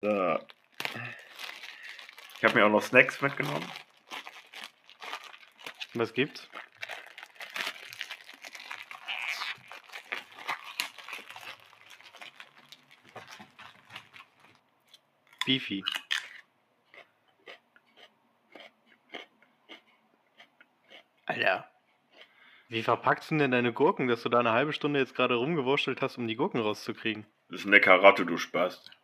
So. Ich habe mir auch noch Snacks mitgenommen. Was gibt's? Beefy. Alter. Wie verpackst du denn deine Gurken, dass du da eine halbe Stunde jetzt gerade rumgewurschtelt hast, um die Gurken rauszukriegen? Das ist eine Karotte, du Spast.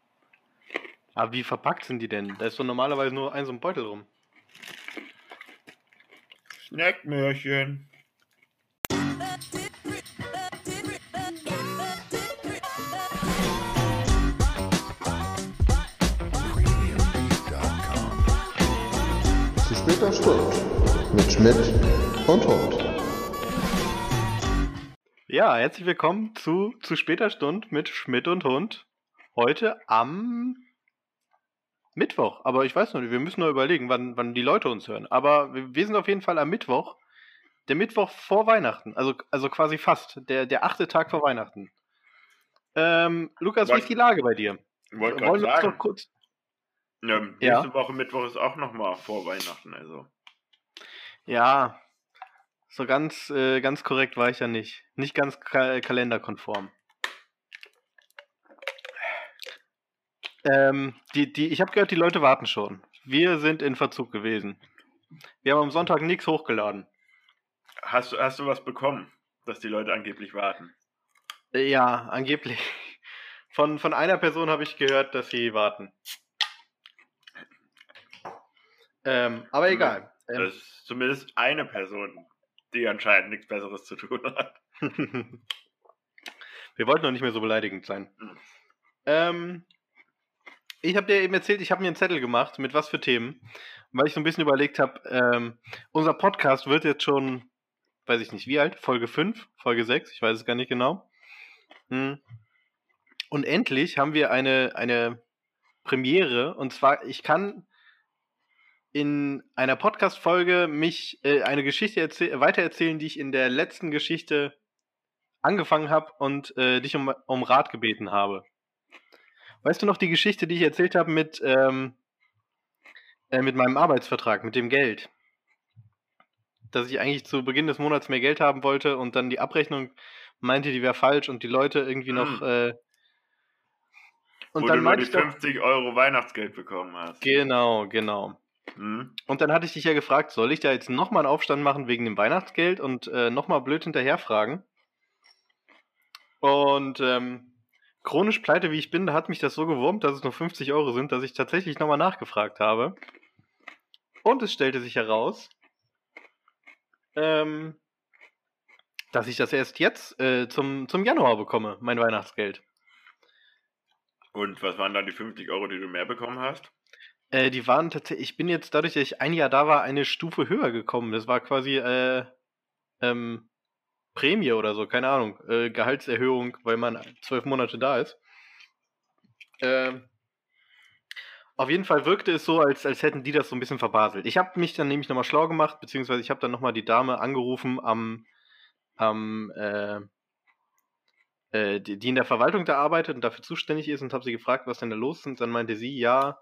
Aber wie verpackt sind die denn? Da ist doch normalerweise nur ein so ein Beutel rum. Snackmörchen. Zu später Stunde mit Schmidt und Hund. Ja, herzlich willkommen zu zu später Stunde mit Schmidt und Hund. Heute am Mittwoch. Aber ich weiß noch nicht, wir müssen noch überlegen, wann, wann die Leute uns hören. Aber wir, wir sind auf jeden Fall am Mittwoch. Der Mittwoch vor Weihnachten. Also, also quasi fast. Der, der achte Tag vor Weihnachten. Ähm, Lukas, wie ist die Lage bei dir? Ich wollte Wollen wir uns doch kurz. ja, Ja. nächste Woche Mittwoch ist auch nochmal vor Weihnachten, also. Ja, so ganz, äh, ganz korrekt war ich ja nicht. Nicht ganz ka kalenderkonform. Ähm, die, die, ich habe gehört, die Leute warten schon. Wir sind in Verzug gewesen. Wir haben am Sonntag nichts hochgeladen. Hast du, hast du was bekommen, dass die Leute angeblich warten? Ja, angeblich. Von, von einer Person habe ich gehört, dass sie warten. Ähm, aber Mhm. egal. Ähm, Das ist zumindest eine Person, die anscheinend nichts Besseres zu tun hat. Wir wollten noch nicht mehr so beleidigend sein. Mhm. Ähm, ich habe dir eben erzählt, ich habe mir einen Zettel gemacht, mit was für Themen, weil ich so ein bisschen überlegt habe, ähm, unser Podcast wird jetzt schon, weiß ich nicht wie alt, Folge 5, Folge 6, ich weiß es gar nicht genau. Hm. Und endlich haben wir eine, eine Premiere, und zwar, ich kann in einer Podcast-Folge mich äh, eine Geschichte erzäh weitererzählen, die ich in der letzten Geschichte angefangen habe und äh, dich um, um Rat gebeten habe. Weißt du noch die Geschichte, die ich erzählt habe mit, ähm, äh, mit meinem Arbeitsvertrag, mit dem Geld? Dass ich eigentlich zu Beginn des Monats mehr Geld haben wollte und dann die Abrechnung meinte, die wäre falsch und die Leute irgendwie noch. Hm. Äh, und Wo dann du nur meinte die ich doch. 50 Euro Weihnachtsgeld bekommen hast. Genau, genau. Hm? Und dann hatte ich dich ja gefragt, soll ich da jetzt nochmal einen Aufstand machen wegen dem Weihnachtsgeld und äh, nochmal blöd hinterher fragen? Und ähm, chronisch pleite wie ich bin, da hat mich das so gewurmt, dass es nur 50 Euro sind, dass ich tatsächlich nochmal nachgefragt habe. Und es stellte sich heraus, ähm, dass ich das erst jetzt äh, zum, zum Januar bekomme, mein Weihnachtsgeld. Und was waren dann die 50 Euro, die du mehr bekommen hast? Äh, die waren tatsächlich, ich bin jetzt dadurch, dass ich ein Jahr da war, eine Stufe höher gekommen. Das war quasi äh, ähm, Prämie oder so, keine Ahnung, äh, Gehaltserhöhung, weil man zwölf Monate da ist. Ähm, auf jeden Fall wirkte es so, als, als hätten die das so ein bisschen verbaselt. Ich habe mich dann nämlich nochmal schlau gemacht, beziehungsweise ich habe dann nochmal die Dame angerufen am, am äh, äh, die, die in der Verwaltung da arbeitet und dafür zuständig ist und habe sie gefragt, was denn da los ist. Und dann meinte sie, ja,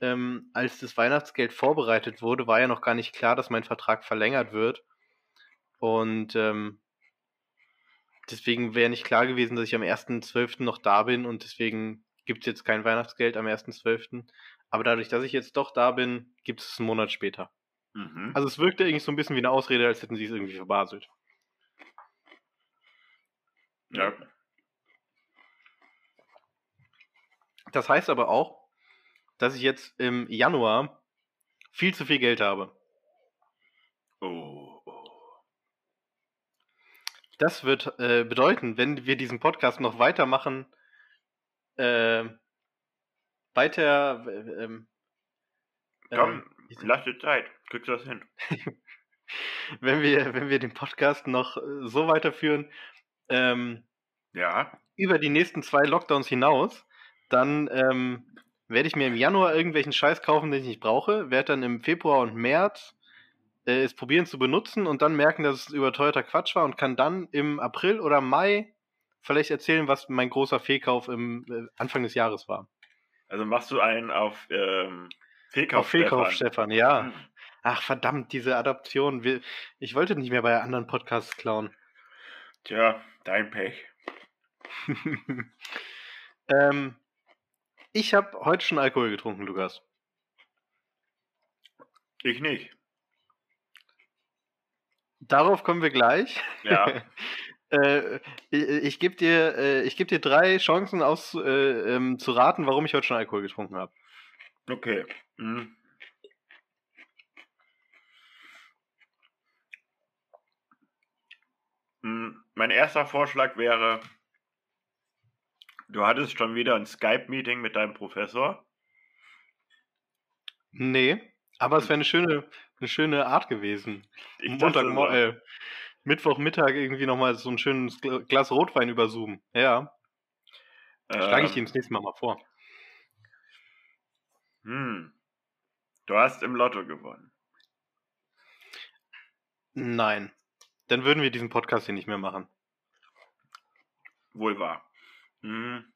ähm, als das Weihnachtsgeld vorbereitet wurde, war ja noch gar nicht klar, dass mein Vertrag verlängert wird. Und ähm, deswegen wäre nicht klar gewesen, dass ich am 1.12. noch da bin und deswegen gibt es jetzt kein Weihnachtsgeld am 1.12. Aber dadurch, dass ich jetzt doch da bin, gibt es es einen Monat später. Mhm. Also es wirkte irgendwie so ein bisschen wie eine Ausrede, als hätten sie es irgendwie verbaselt. ja. Das heißt aber auch, dass ich jetzt im Januar viel zu viel Geld habe. Oh. Das wird äh, bedeuten, wenn wir diesen Podcast noch weitermachen, äh, weiter, äh, ähm, Komm, ähm, lass dir Zeit. Kriegst du das hin? wenn wir, wenn wir den Podcast noch äh, so weiterführen, ähm, Ja. über die nächsten zwei Lockdowns hinaus, dann ähm, werde ich mir im Januar irgendwelchen Scheiß kaufen, den ich nicht brauche, werde dann im Februar und März äh, es probieren zu benutzen und dann merken, dass es überteuerter Quatsch war und kann dann im April oder Mai vielleicht erzählen, was mein großer Fehlkauf im äh, Anfang des Jahres war. Also machst du einen auf ähm, Fehlkauf Auf Fehlkauf, Stefan. Stefan, ja. Hm. Ach, verdammt, diese Adaption. Ich wollte nicht mehr bei anderen Podcasts klauen. Tja, dein Pech. ähm, ich habe heute schon Alkohol getrunken, Lukas. Ich nicht. Darauf kommen wir gleich. Ja. Äh, ich ich gebe dir, äh, ich geb dir drei Chancen aus, äh, ähm, zu raten, warum ich heute schon Alkohol getrunken habe. Okay. Hm. Hm, Mein erster Vorschlag wäre, du hattest schon wieder ein Skype-Meeting mit deinem Professor. Nee, aber es wäre eine schöne, eine schöne Art gewesen. Ich Montag, äh, Mittwochmittag irgendwie nochmal so ein schönes Gla- Glas Rotwein über Zoom. Ja, schlage ich dir ähm, das nächste Mal mal vor. hm, Du hast im Lotto gewonnen. Nein. Dann würden wir diesen Podcast hier nicht mehr machen. Wohl wahr. Hm.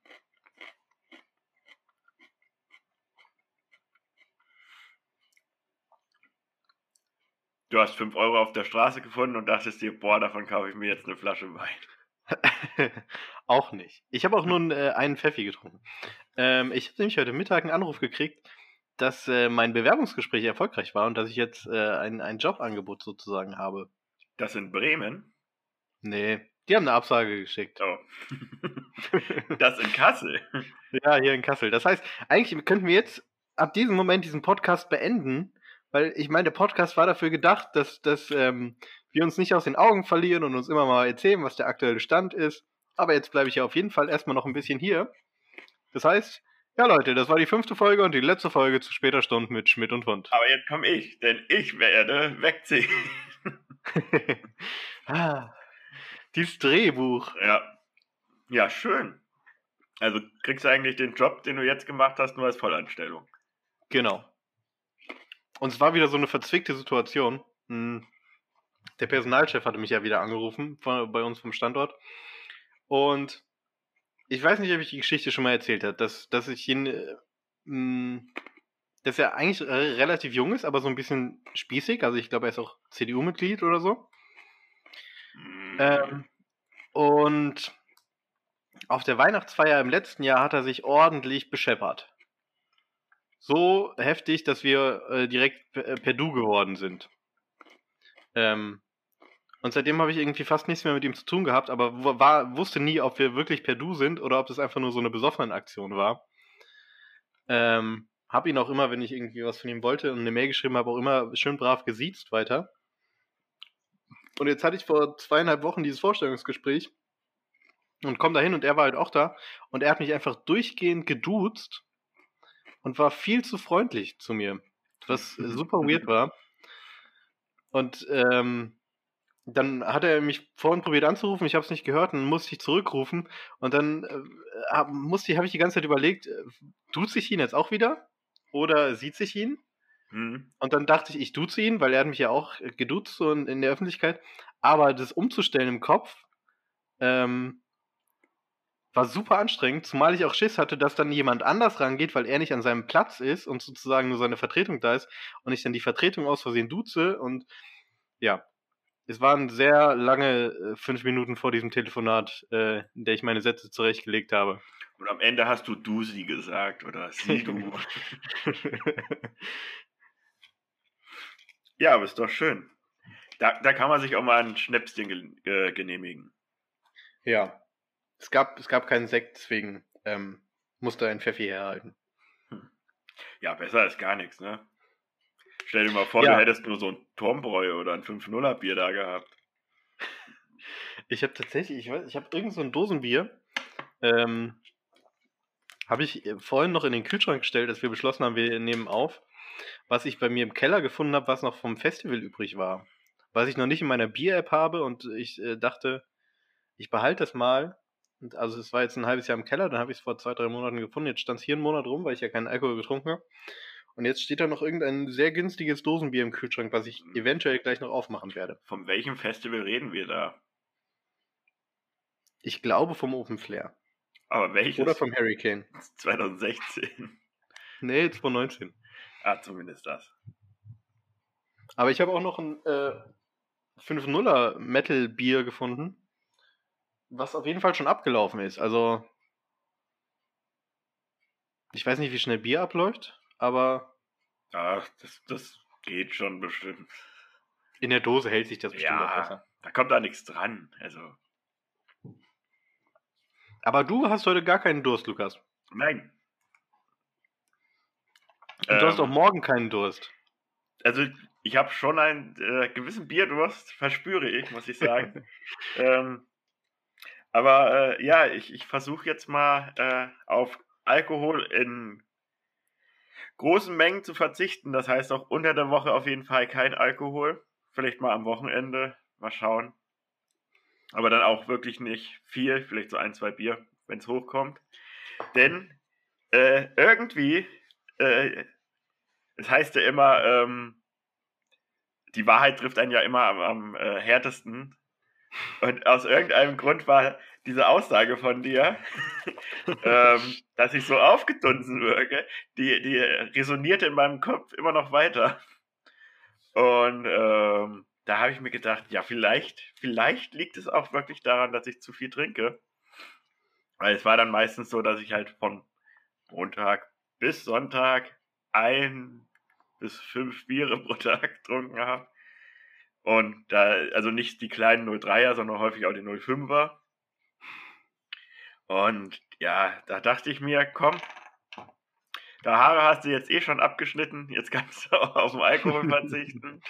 Du hast 5 Euro auf der Straße gefunden und dachtest dir, boah, davon kaufe ich mir jetzt eine Flasche Wein. auch nicht. Ich habe auch nur äh, einen Pfeffi getrunken. Ähm, ich habe nämlich heute Mittag einen Anruf gekriegt, dass äh, mein Bewerbungsgespräch erfolgreich war und dass ich jetzt äh, ein, ein Jobangebot sozusagen habe. Das in Bremen? Nee, die haben eine Absage geschickt. Oh. das in Kassel? Ja, hier in Kassel. Das heißt, eigentlich könnten wir jetzt ab diesem Moment diesen Podcast beenden, weil ich meine, der Podcast war dafür gedacht, dass, dass ähm, wir uns nicht aus den Augen verlieren und uns immer mal erzählen, was der aktuelle Stand ist. Aber jetzt bleibe ich ja auf jeden Fall erstmal noch ein bisschen hier. Das heißt, ja Leute, das war die fünfte Folge und die letzte Folge zu später Stunde mit Schmidt und Hund. Aber jetzt komme ich, denn ich werde wegziehen. ah, dieses Drehbuch. Ja. Ja, schön. Also kriegst du eigentlich den Job, den du jetzt gemacht hast, nur als Vollanstellung. Genau. Und es war wieder so eine verzwickte Situation. Hm, Der Personalchef hatte mich ja wieder angerufen von, bei uns vom Standort. Und ich weiß nicht, ob ich die Geschichte schon mal erzählt habe, dass, dass ich ihn, äh, mh, dass er eigentlich äh, relativ jung ist, aber so ein bisschen spießig. Also ich glaube, er ist auch CDU-Mitglied oder so. Hm. Ähm, und auf der Weihnachtsfeier im letzten Jahr hat er sich ordentlich bescheppert. So heftig, dass wir äh, direkt per, äh, per Du geworden sind. Ähm, und seitdem habe ich irgendwie fast nichts mehr mit ihm zu tun gehabt, aber war, wusste nie, ob wir wirklich per Du sind oder ob das einfach nur so eine besoffenen Aktion war. Ähm, hab ihn auch immer, wenn ich irgendwie was von ihm wollte und eine Mail geschrieben habe, auch immer schön brav gesiezt weiter. Und jetzt hatte ich vor zweieinhalb Wochen dieses Vorstellungsgespräch und komm da hin und er war halt auch da und er hat mich einfach durchgehend geduzt und war viel zu freundlich zu mir, was super weird war. Und ähm, dann hat er mich vorhin probiert anzurufen, ich habe es nicht gehört und musste ich zurückrufen und dann äh, musste ich, habe ich die ganze Zeit überlegt, äh, duzt sich ihn jetzt auch wieder oder sieht sich ihn? Hm. Und dann dachte ich, ich duze ihn, weil er hat mich ja auch äh, geduzt so in, in der Öffentlichkeit. Aber das umzustellen im Kopf ähm, war super anstrengend, zumal ich auch Schiss hatte, dass dann jemand anders rangeht, weil er nicht an seinem Platz ist und sozusagen nur seine Vertretung da ist und ich dann die Vertretung aus Versehen duze. Und ja, es waren sehr lange äh, fünf Minuten vor diesem Telefonat, äh, in der ich meine Sätze zurechtgelegt habe. Und am Ende hast du du sie gesagt oder sie du. ja, aber ist doch schön. Da, da kann man sich auch mal ein Schnäpschen äh, genehmigen. ja, es gab, es gab keinen Sekt, deswegen ähm, musste ein Pfeffi herhalten. Ja, besser als gar nichts, ne? Stell dir mal vor, Ja. du hättest nur so ein Turmbräu oder ein 5-0er Bier da gehabt. Ich habe tatsächlich, ich weiß, ich habe irgend so ein Dosenbier, ähm, habe ich äh, vorhin noch in den Kühlschrank gestellt, als wir beschlossen haben, wir nehmen auf, was ich bei mir im Keller gefunden habe, was noch vom Festival übrig war. Was ich noch nicht in meiner Bier-App habe und ich äh, dachte, ich behalte das mal. Also es war jetzt ein halbes Jahr im Keller, dann habe ich es vor zwei, drei Monaten gefunden. Jetzt stand es hier einen Monat rum, weil ich ja keinen Alkohol getrunken habe. Und jetzt steht da noch irgendein sehr günstiges Dosenbier im Kühlschrank, was ich eventuell gleich noch aufmachen werde. Von welchem Festival reden wir da? Ich glaube vom Open Flair. Aber welches? Oder vom Hurricane. 2016. Nee, 2019. Ah, zumindest das. Aber ich habe auch noch ein äh, 5-0er Metal-Bier gefunden, was auf jeden Fall schon abgelaufen ist. Also, ich weiß nicht, wie schnell Bier abläuft, aber Ja, das, das geht schon bestimmt. in der Dose hält sich das bestimmt auch Ja, besser. da kommt da nichts dran. Also, Aber du hast heute gar keinen Durst, Lukas. nein. Und du hast auch Ähm, morgen keinen Durst. Also, ich habe schon einen äh, gewissen Bierdurst, verspüre ich, muss ich sagen. ähm, aber äh, ja, ich, ich versuche jetzt mal äh, auf Alkohol in großen Mengen zu verzichten. Das heißt auch unter der Woche auf jeden Fall kein Alkohol. Vielleicht mal am Wochenende. Mal schauen. Aber dann auch wirklich nicht viel. Vielleicht so ein, zwei Bier, wenn es hochkommt. Denn äh, irgendwie, äh, es heißt ja immer, ähm, die Wahrheit trifft einen ja immer am, am äh, härtesten. Und aus irgendeinem Grund war diese Aussage von dir, ähm, dass ich so aufgedunsen wirke, die, die resonierte in meinem Kopf immer noch weiter. Und ähm, da habe ich mir gedacht, ja, vielleicht, vielleicht liegt es auch wirklich daran, dass ich zu viel trinke. Weil es war dann meistens so, dass ich halt von Montag bis Sonntag ein bis fünf Biere pro Tag getrunken habe. Und da, also nicht die kleinen 03er, sondern häufig auch die 05er. Und ja, da dachte ich mir, komm, der Haare hast du jetzt eh schon abgeschnitten, jetzt kannst du auch auf den Alkohol verzichten.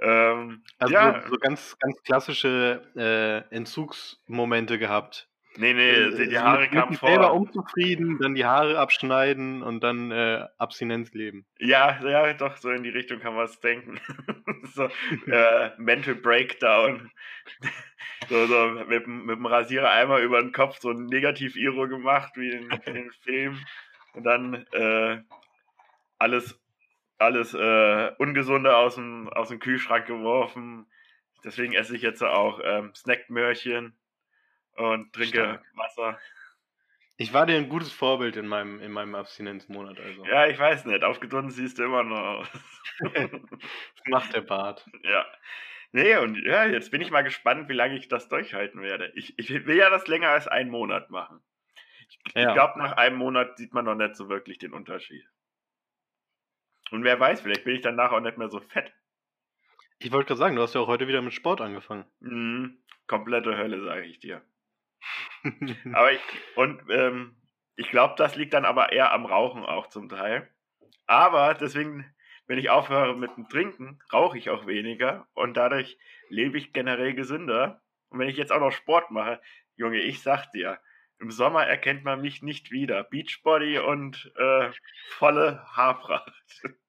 ähm, Also ja, so, so ganz, ganz klassische äh, Entzugsmomente gehabt. Nee, nee, Äh, die, so Haare kamen sich selber vor. unzufrieden, dann die Haare abschneiden und dann äh, Abstinenz leben. Ja, ja, doch, so in die Richtung kann man es denken. so, äh, Mental Breakdown. so, so mit, dem- mit dem Rasierer einmal über den Kopf so ein Negativ-Iro gemacht, wie in, in den Filmen. Und dann äh, alles, alles äh, Ungesunde aus dem, aus dem Kühlschrank geworfen. Deswegen esse ich jetzt auch ähm, Snackmörchen und trinke Stark. Wasser. Ich war dir ein gutes Vorbild in meinem, in meinem Abstinenzmonat. Also. Ja, ich weiß nicht, aufgedunsen siehst du immer noch aus. Das macht der Bart. Ja. Nee, und ja, jetzt bin ich mal gespannt, wie lange ich das durchhalten werde. Ich, ich will ja das länger als einen Monat machen. Ich, Ja. ich glaube, nach einem Monat sieht man noch nicht so wirklich den Unterschied. Und wer weiß, vielleicht bin ich danach auch nicht mehr so fett. Ich wollte gerade sagen, du hast ja auch heute wieder mit Sport angefangen. Mhm. Komplette Hölle, sage ich dir. Aber ich, und ähm, ich glaube, das liegt dann aber eher am Rauchen auch zum Teil. Aber deswegen, wenn ich aufhöre mit dem Trinken, rauche ich auch weniger und dadurch lebe ich generell gesünder. Und wenn ich jetzt auch noch Sport mache, Junge, ich sag dir, im Sommer erkennt man mich nicht wieder. Beachbody und äh, volle Haarpracht.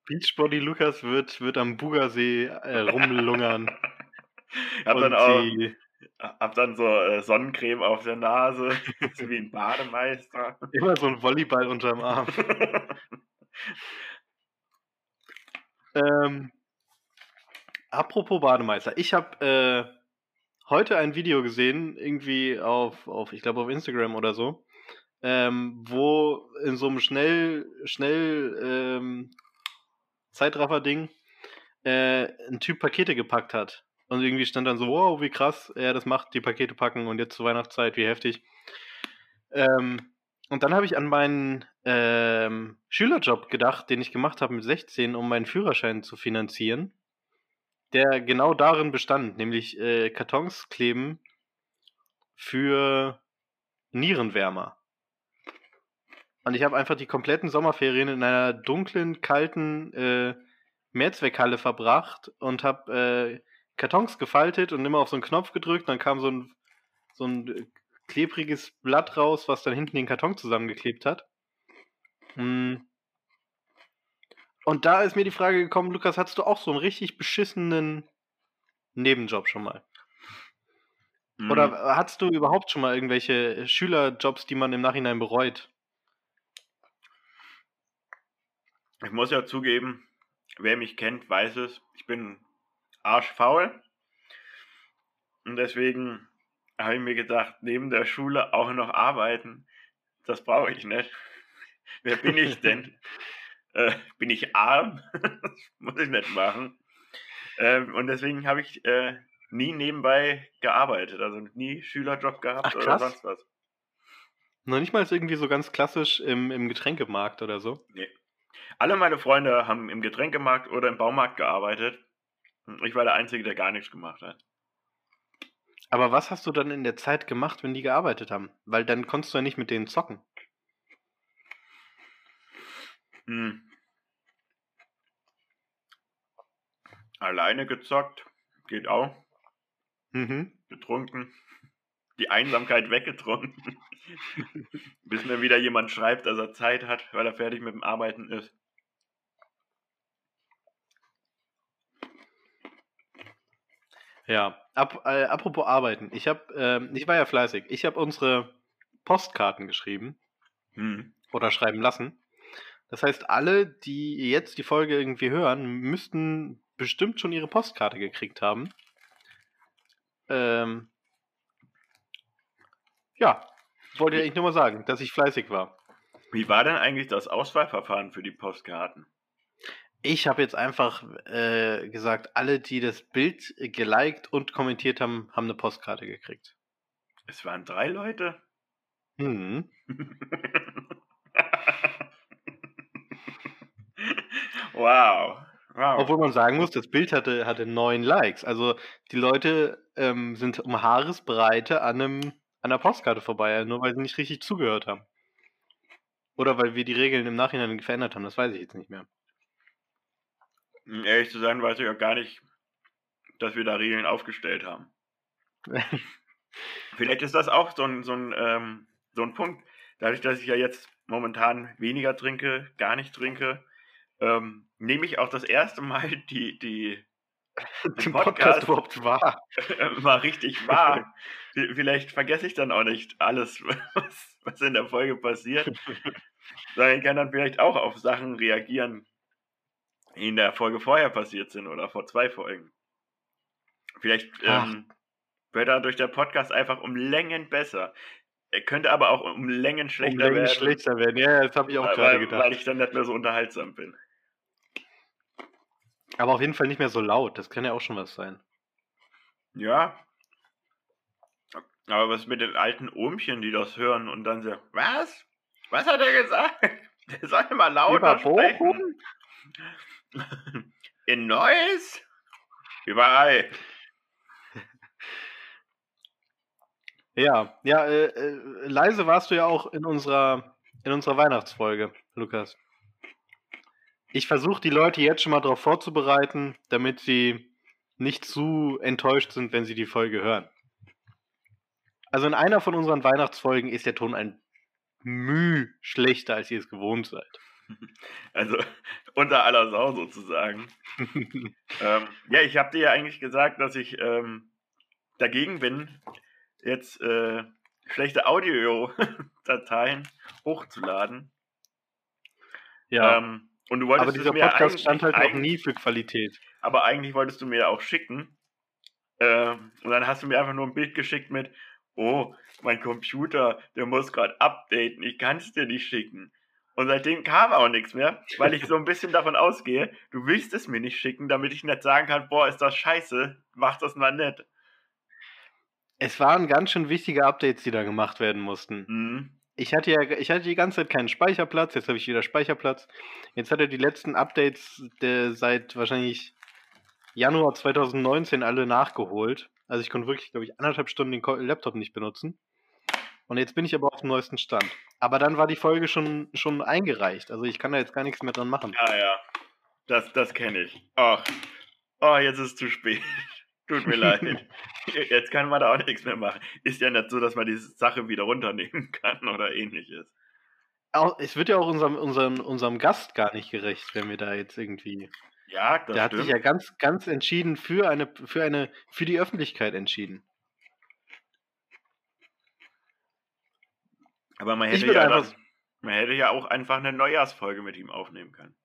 Beachbody Lukas wird, wird am Bugersee äh, rumlungern. Hab und dann auch sie hab dann so äh, Sonnencreme auf der Nase, so wie ein Bademeister. immer so ein Volleyball unterm Arm. Ähm, apropos Bademeister, ich habe äh, heute ein Video gesehen, irgendwie auf, auf ich glaube auf Instagram oder so, ähm, wo in so einem schnell, schnell ähm, Zeitraffer-Ding äh, ein Typ Pakete gepackt hat. Und irgendwie stand dann so, wow, wie krass er das macht, die Pakete packen und jetzt zur Weihnachtszeit, wie heftig. Ähm, und dann habe ich an meinen ähm, Schülerjob gedacht, den ich gemacht habe mit 16, um meinen Führerschein zu finanzieren, der genau darin bestand, nämlich äh, Kartons kleben für Nierenwärmer. Und ich habe einfach die kompletten Sommerferien in einer dunklen, kalten äh, Mehrzweckhalle verbracht und habe äh, Kartons gefaltet und immer auf so einen Knopf gedrückt. Dann kam so ein, so ein äh, klebriges Blatt raus, was dann hinten den Karton zusammengeklebt hat. Mm. Und da ist mir die Frage gekommen, Lukas, hattest du auch so einen richtig beschissenen Nebenjob schon mal? Mhm. Oder hattest du überhaupt schon mal irgendwelche Schülerjobs, die man im Nachhinein bereut? Ich muss ja zugeben, wer mich kennt, weiß es. Ich bin arschfaul. Und deswegen habe ich mir gedacht, neben der Schule auch noch arbeiten, das brauche ich nicht. Wer bin ich denn? äh, bin ich arm? das muss ich nicht machen. Ähm, und deswegen habe ich äh, nie nebenbei gearbeitet, also nie Schülerjob gehabt Ach, oder sonst was. Noch nicht mal irgendwie so ganz klassisch im, im Getränkemarkt oder so. Alle meine Freunde haben im Getränkemarkt oder im Baumarkt gearbeitet. Ich war der Einzige, der gar nichts gemacht hat. Aber was hast du dann in der Zeit gemacht, wenn die gearbeitet haben? Weil dann konntest du ja nicht mit denen zocken. Hm. Alleine gezockt, geht auch. Mhm. Getrunken. Die Einsamkeit weggetrunken. Bis mir wieder jemand schreibt, dass er Zeit hat, weil er fertig mit dem Arbeiten ist. Ja, Ap äh, apropos Arbeiten. Ich habe, ähm, ich war ja fleißig. Ich habe unsere Postkarten geschrieben Hm. oder schreiben lassen. Das heißt, alle, die jetzt die Folge irgendwie hören, müssten bestimmt schon ihre Postkarte gekriegt haben. Ähm, ja, wollte ich eigentlich nur mal sagen, dass ich fleißig war. Wie war denn eigentlich das Auswahlverfahren für die Postkarten? Ich habe jetzt einfach äh, gesagt, alle, die das Bild geliked und kommentiert haben, haben eine Postkarte gekriegt. Es waren drei Leute. Hm. wow. wow. Obwohl man sagen muss, das Bild hatte, hatte neun Likes. Also die Leute ähm, sind um Haaresbreite an, einem, an der Postkarte vorbei, nur weil sie nicht richtig zugehört haben. Oder weil wir die Regeln im Nachhinein verändert haben, das weiß ich jetzt nicht mehr. Um ehrlich zu sein, weiß ich auch gar nicht, dass wir da Regeln aufgestellt haben. Vielleicht ist das auch so ein, so ein, ähm, so ein Punkt. Dadurch, dass ich ja jetzt momentan weniger trinke, gar nicht trinke, ähm, nehme ich auch das erste Mal die, die Den Podcast- Podcast überhaupt wahr. mal richtig wahr. Vielleicht vergesse ich dann auch nicht alles, was, was in der Folge passiert. Sondern ich kann dann vielleicht auch auf Sachen reagieren, in der Folge vorher passiert sind oder vor zwei Folgen. Vielleicht ähm, wird dadurch der Podcast einfach um Längen besser. Er könnte aber auch um Längen Um schlechter Längen werden, schlechter werden. Ja, das habe ich auch weil, gerade weil, gedacht. weil ich dann nicht mehr so unterhaltsam bin. Aber auf jeden Fall nicht mehr so laut. Das kann ja auch schon was sein. Ja. Aber was mit den alten Ohmchen, die das hören und dann so, was? Was hat er gesagt? Der soll mal lauter Über Bochum? In Neuss? Überall. Ja, ja, äh, äh, leise warst du ja auch in unserer, in unserer Weihnachtsfolge, Lukas. Ich versuche die Leute jetzt schon mal darauf vorzubereiten, damit sie nicht zu enttäuscht sind, wenn sie die Folge hören. Also in einer von unseren Weihnachtsfolgen ist der Ton ein Müh schlechter, als ihr es gewohnt seid. Also unter aller Sau sozusagen. Ähm, ja, ich habe dir ja eigentlich gesagt, dass ich ähm, dagegen bin, jetzt äh, schlechte Audio-Dateien hochzuladen. ja, Ähm, und du wolltest aber dieser Podcast stand halt noch eigentlich- nie für Qualität. Aber eigentlich wolltest du mir auch schicken. Ähm, und dann hast du mir einfach nur ein Bild geschickt mit, oh, mein Computer, der muss gerade updaten, ich kann es dir nicht schicken. Und seitdem kam auch nichts mehr, weil ich so ein bisschen davon ausgehe, du willst es mir nicht schicken, damit ich nicht sagen kann, boah, ist das scheiße, mach das mal nicht. Es waren ganz schön wichtige Updates, die da gemacht werden mussten. Mhm. Ich hatte ja, ich hatte die ganze Zeit keinen Speicherplatz, jetzt habe ich wieder Speicherplatz. Jetzt hat er die letzten Updates der, seit wahrscheinlich Januar 2019 alle nachgeholt. Also ich konnte wirklich, glaube ich, anderthalb Stunden den Laptop nicht benutzen. Und jetzt bin ich aber auf dem neuesten Stand. Aber dann war die Folge schon, schon eingereicht. Also ich kann da jetzt gar nichts mehr dran machen. Ja, ja, das, das kenne ich. Ach, oh, jetzt ist es zu spät. Tut mir leid. Jetzt kann man da auch nichts mehr machen. Ist ja nicht so, dass man diese Sache wieder runternehmen kann oder ähnliches. Auch, es wird ja auch unserem, unserem, unserem Gast gar nicht gerecht, wenn wir da jetzt irgendwie. Ja, das Der hat stimmt. sich ja ganz, ganz entschieden für eine, für eine, für die Öffentlichkeit entschieden. Aber man hätte, ja einfach- man hätte ja auch einfach eine Neujahrsfolge mit ihm aufnehmen können.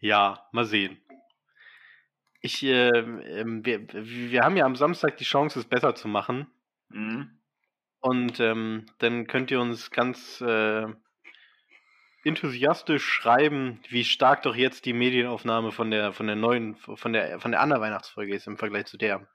Ja, mal sehen. Ich, ähm, ähm, wir, wir haben ja am Samstag die Chance, es besser zu machen. Mhm. Und ähm, dann könnt ihr uns ganz äh, enthusiastisch schreiben, wie stark doch jetzt die Medienaufnahme von der von der neuen von der von der anderen Weihnachtsfolge ist im Vergleich zu der.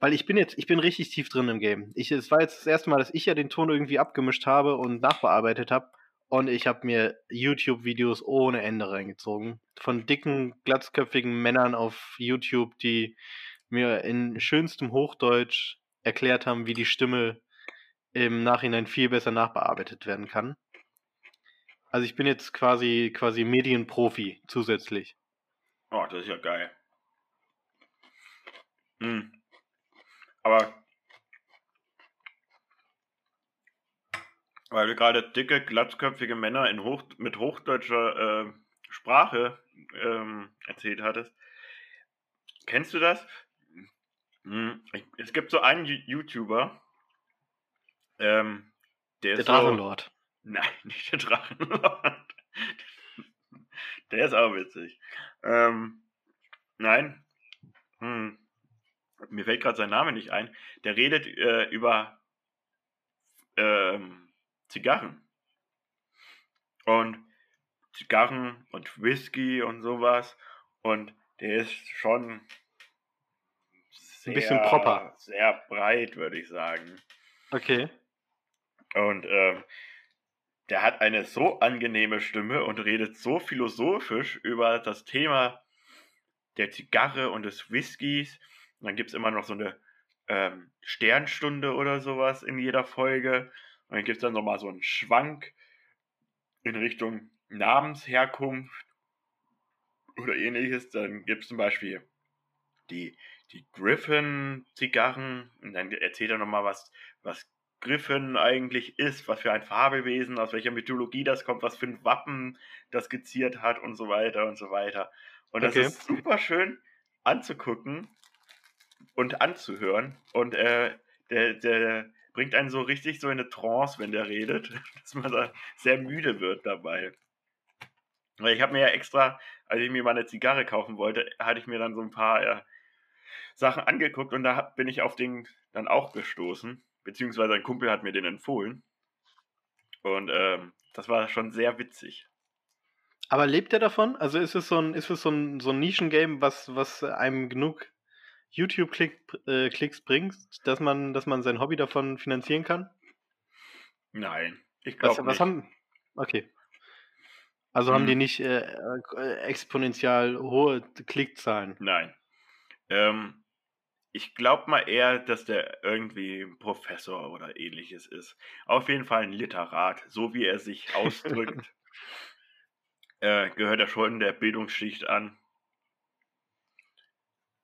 Weil ich bin jetzt, ich bin richtig tief drin im Game. Ich, es war jetzt das erste Mal, dass ich ja den Ton irgendwie abgemischt habe und nachbearbeitet habe. Und ich habe mir YouTube-Videos ohne Ende reingezogen. Von dicken, glatzköpfigen Männern auf YouTube, die mir in schönstem Hochdeutsch erklärt haben, wie die Stimme im Nachhinein viel besser nachbearbeitet werden kann. Also ich bin jetzt quasi quasi Medienprofi zusätzlich. Oh, das ist ja geil. Hm. Aber weil du gerade dicke, glatzköpfige Männer in Hoch, mit hochdeutscher äh, Sprache ähm, erzählt hattest, kennst du das? Hm, es gibt so einen YouTuber, ähm, der, der ist Drachenlord. So, nein, nicht der Drachenlord. der ist auch witzig. Ähm, nein. Hm mir fällt gerade sein Name nicht ein, der redet äh, über ähm, Zigarren. Und Zigarren und Whisky und sowas. Und der ist schon sehr, ein bisschen proper. Sehr breit, würde ich sagen. Okay. Und ähm, der hat eine so angenehme Stimme und redet so philosophisch über das Thema der Zigarre und des Whiskys und dann gibt es immer noch so eine ähm, Sternstunde oder sowas in jeder Folge. Und dann gibt es dann nochmal so einen Schwank in Richtung Namensherkunft oder ähnliches. Dann gibt es zum Beispiel die, die Griffin-Zigarren. Und dann erzählt er nochmal, was, was Griffin eigentlich ist, was für ein Fabelwesen, aus welcher Mythologie das kommt, was für ein Wappen das geziert hat und so weiter und so weiter. Und das okay. ist super schön anzugucken und anzuhören. Und äh, der, der bringt einen so richtig so in eine Trance, wenn der redet, dass man da sehr müde wird dabei. Weil ich habe mir ja extra, als ich mir mal eine Zigarre kaufen wollte, hatte ich mir dann so ein paar äh, Sachen angeguckt und da bin ich auf den dann auch gestoßen. Beziehungsweise ein Kumpel hat mir den empfohlen. Und ähm, das war schon sehr witzig. Aber lebt er davon? Also ist es so ein, ist es so ein, so ein Nischengame, was, was einem genug YouTube-Klicks äh, bringt, dass man, dass man sein Hobby davon finanzieren kann? Nein, ich glaube nicht. Was haben. Okay. Also hm. haben die nicht äh, äh, exponentiell hohe Klickzahlen? Nein. Ähm, ich glaube mal eher, dass der irgendwie ein Professor oder ähnliches ist. Auf jeden Fall ein Literat, so wie er sich ausdrückt. äh, gehört er schon der Bildungsschicht an.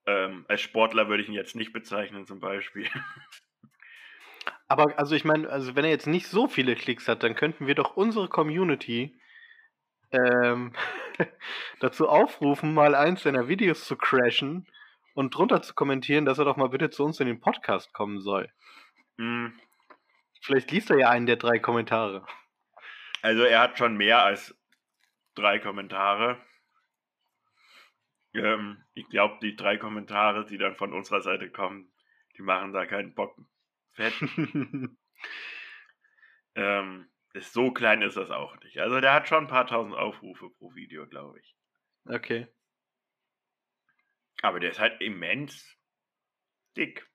Ähm, als Sportler würde ich ihn jetzt nicht bezeichnen, zum Beispiel. Aber also ich meine, also wenn er jetzt nicht so viele Klicks hat, dann könnten wir doch unsere Community ähm, dazu aufrufen, mal eins seiner Videos zu crashen und drunter zu kommentieren, dass er doch mal bitte zu uns in den Podcast kommen soll. Mm. Vielleicht liest er ja einen der drei Kommentare. Also er hat schon mehr als drei Kommentare. Ähm, ich glaube, die drei Kommentare, die dann von unserer Seite kommen, die machen da keinen Bock. Fett. ähm, ist, so klein ist das auch nicht. Also der hat schon ein paar tausend Aufrufe pro Video, glaube ich. Okay. Aber der ist halt immens dick.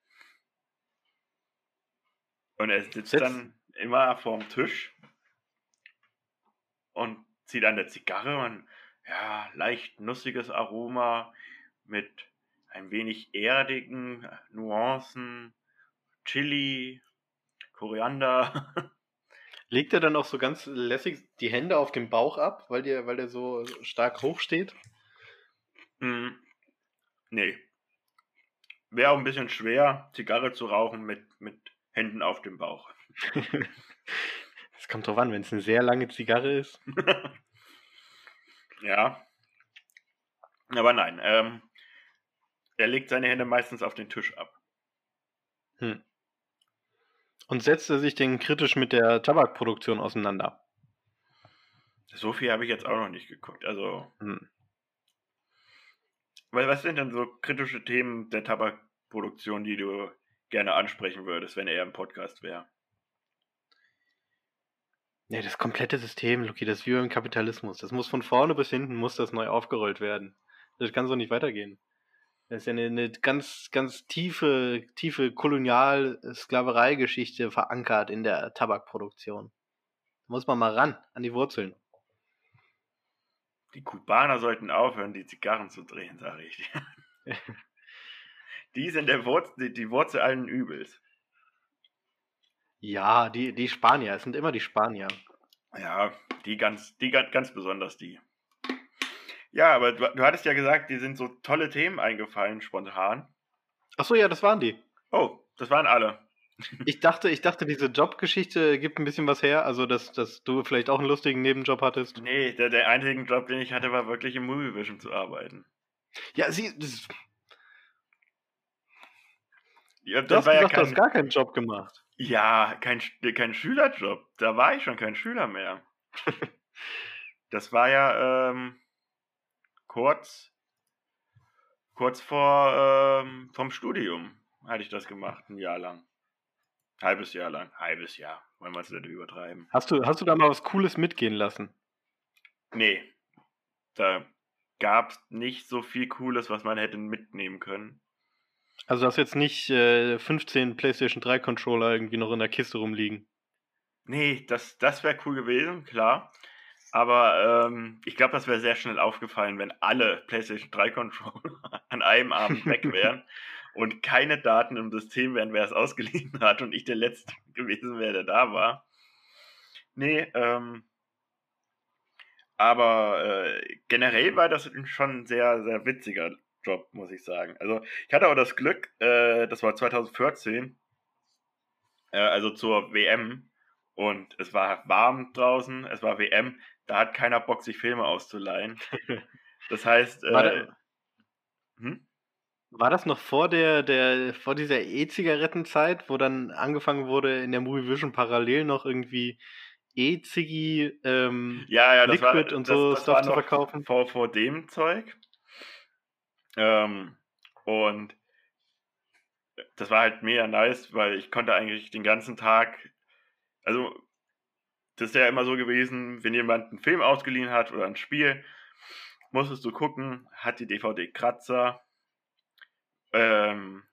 Und er sitzt Sitz. dann immer vorm Tisch und zieht an der Zigarre und ja, leicht nussiges Aroma mit ein wenig erdigen Nuancen, Chili, Koriander. Legt er dann auch so ganz lässig die Hände auf den Bauch ab, weil der, weil der so stark hoch steht? Mm, nee. Wäre auch ein bisschen schwer, Zigarre zu rauchen mit, mit Händen auf dem Bauch. Es kommt drauf an, wenn es eine sehr lange Zigarre ist. Ja. Aber nein, ähm, er legt seine Hände meistens auf den Tisch ab. Hm. Und setzt er sich denn kritisch mit der Tabakproduktion auseinander? So viel habe ich jetzt auch noch nicht geguckt. Also. Hm. Weil was sind denn so kritische Themen der Tabakproduktion, die du gerne ansprechen würdest, wenn er im Podcast wäre. Nee, das komplette System, Luki, das ist wie beim Kapitalismus. Das muss von vorne bis hinten muss das neu aufgerollt werden. Das kann so nicht weitergehen. Das ist ja eine, eine ganz, ganz tiefe, tiefe Kolonial-Sklaverei-Geschichte verankert in der Tabakproduktion. Da muss man mal ran, an die Wurzeln. Die Kubaner sollten aufhören, die Zigarren zu drehen, sage ich dir. die sind der Wurzel, die, die Wurzel allen Übels. Ja, die, die Spanier, es sind immer die Spanier. Ja, die ganz, die ganz, besonders die. Ja, aber du, du hattest ja gesagt, die sind so tolle Themen eingefallen, spontan. Achso, ja, das waren die. Oh, das waren alle. Ich dachte, ich dachte, diese Jobgeschichte gibt ein bisschen was her, also dass, dass du vielleicht auch einen lustigen Nebenjob hattest. Nee, der, der einzige Job, den ich hatte, war wirklich im Movie Vision zu arbeiten. Ja, sie. Das, Ja, du das hast war ja gesagt, du hast kein, gar keinen Job gemacht. Ja, kein, Sch- kein Schülerjob. Da war ich schon kein Schüler mehr. das war ja ähm, kurz, kurz vor ähm, vom Studium hatte ich das gemacht, ein Jahr lang. Halbes Jahr lang. Halbes Jahr. Wollen wir es nicht übertreiben. Hast du, hast du da mal was Cooles mitgehen lassen? Nee. Da gab es nicht so viel Cooles, was man hätte mitnehmen können. Also du hast jetzt nicht äh, 15 PlayStation 3 Controller irgendwie noch in der Kiste rumliegen. Nee, das, das wäre cool gewesen, klar. Aber ähm, ich glaube, das wäre sehr schnell aufgefallen, wenn alle PlayStation 3 Controller an einem Abend weg wären und keine Daten im System wären, wer es ausgeliehen hat und ich der Letzte gewesen wäre, der da war. Nee, ähm, aber äh, generell war das schon ein sehr, sehr witziger Job, muss ich sagen. Also ich hatte auch das Glück, äh, das war 2014, äh, also zur WM, und es war warm draußen, es war WM, da hat keiner Bock, sich Filme auszuleihen. Das heißt, War, äh, da, hm? war das noch vor der, der vor dieser E-Zigarettenzeit, wo dann angefangen wurde, in der Movie Vision parallel noch irgendwie E-Ziggy, ähm, ja, ja, das war, Liquid und das, so das Stuff war zu verkaufen? Vor, vor dem Zeug. Ähm, und das war halt mega nice, weil ich konnte eigentlich den ganzen Tag, also das ist ja immer so gewesen, wenn jemand einen Film ausgeliehen hat oder ein Spiel, musstest du gucken, hat die DVD Kratzer ähm,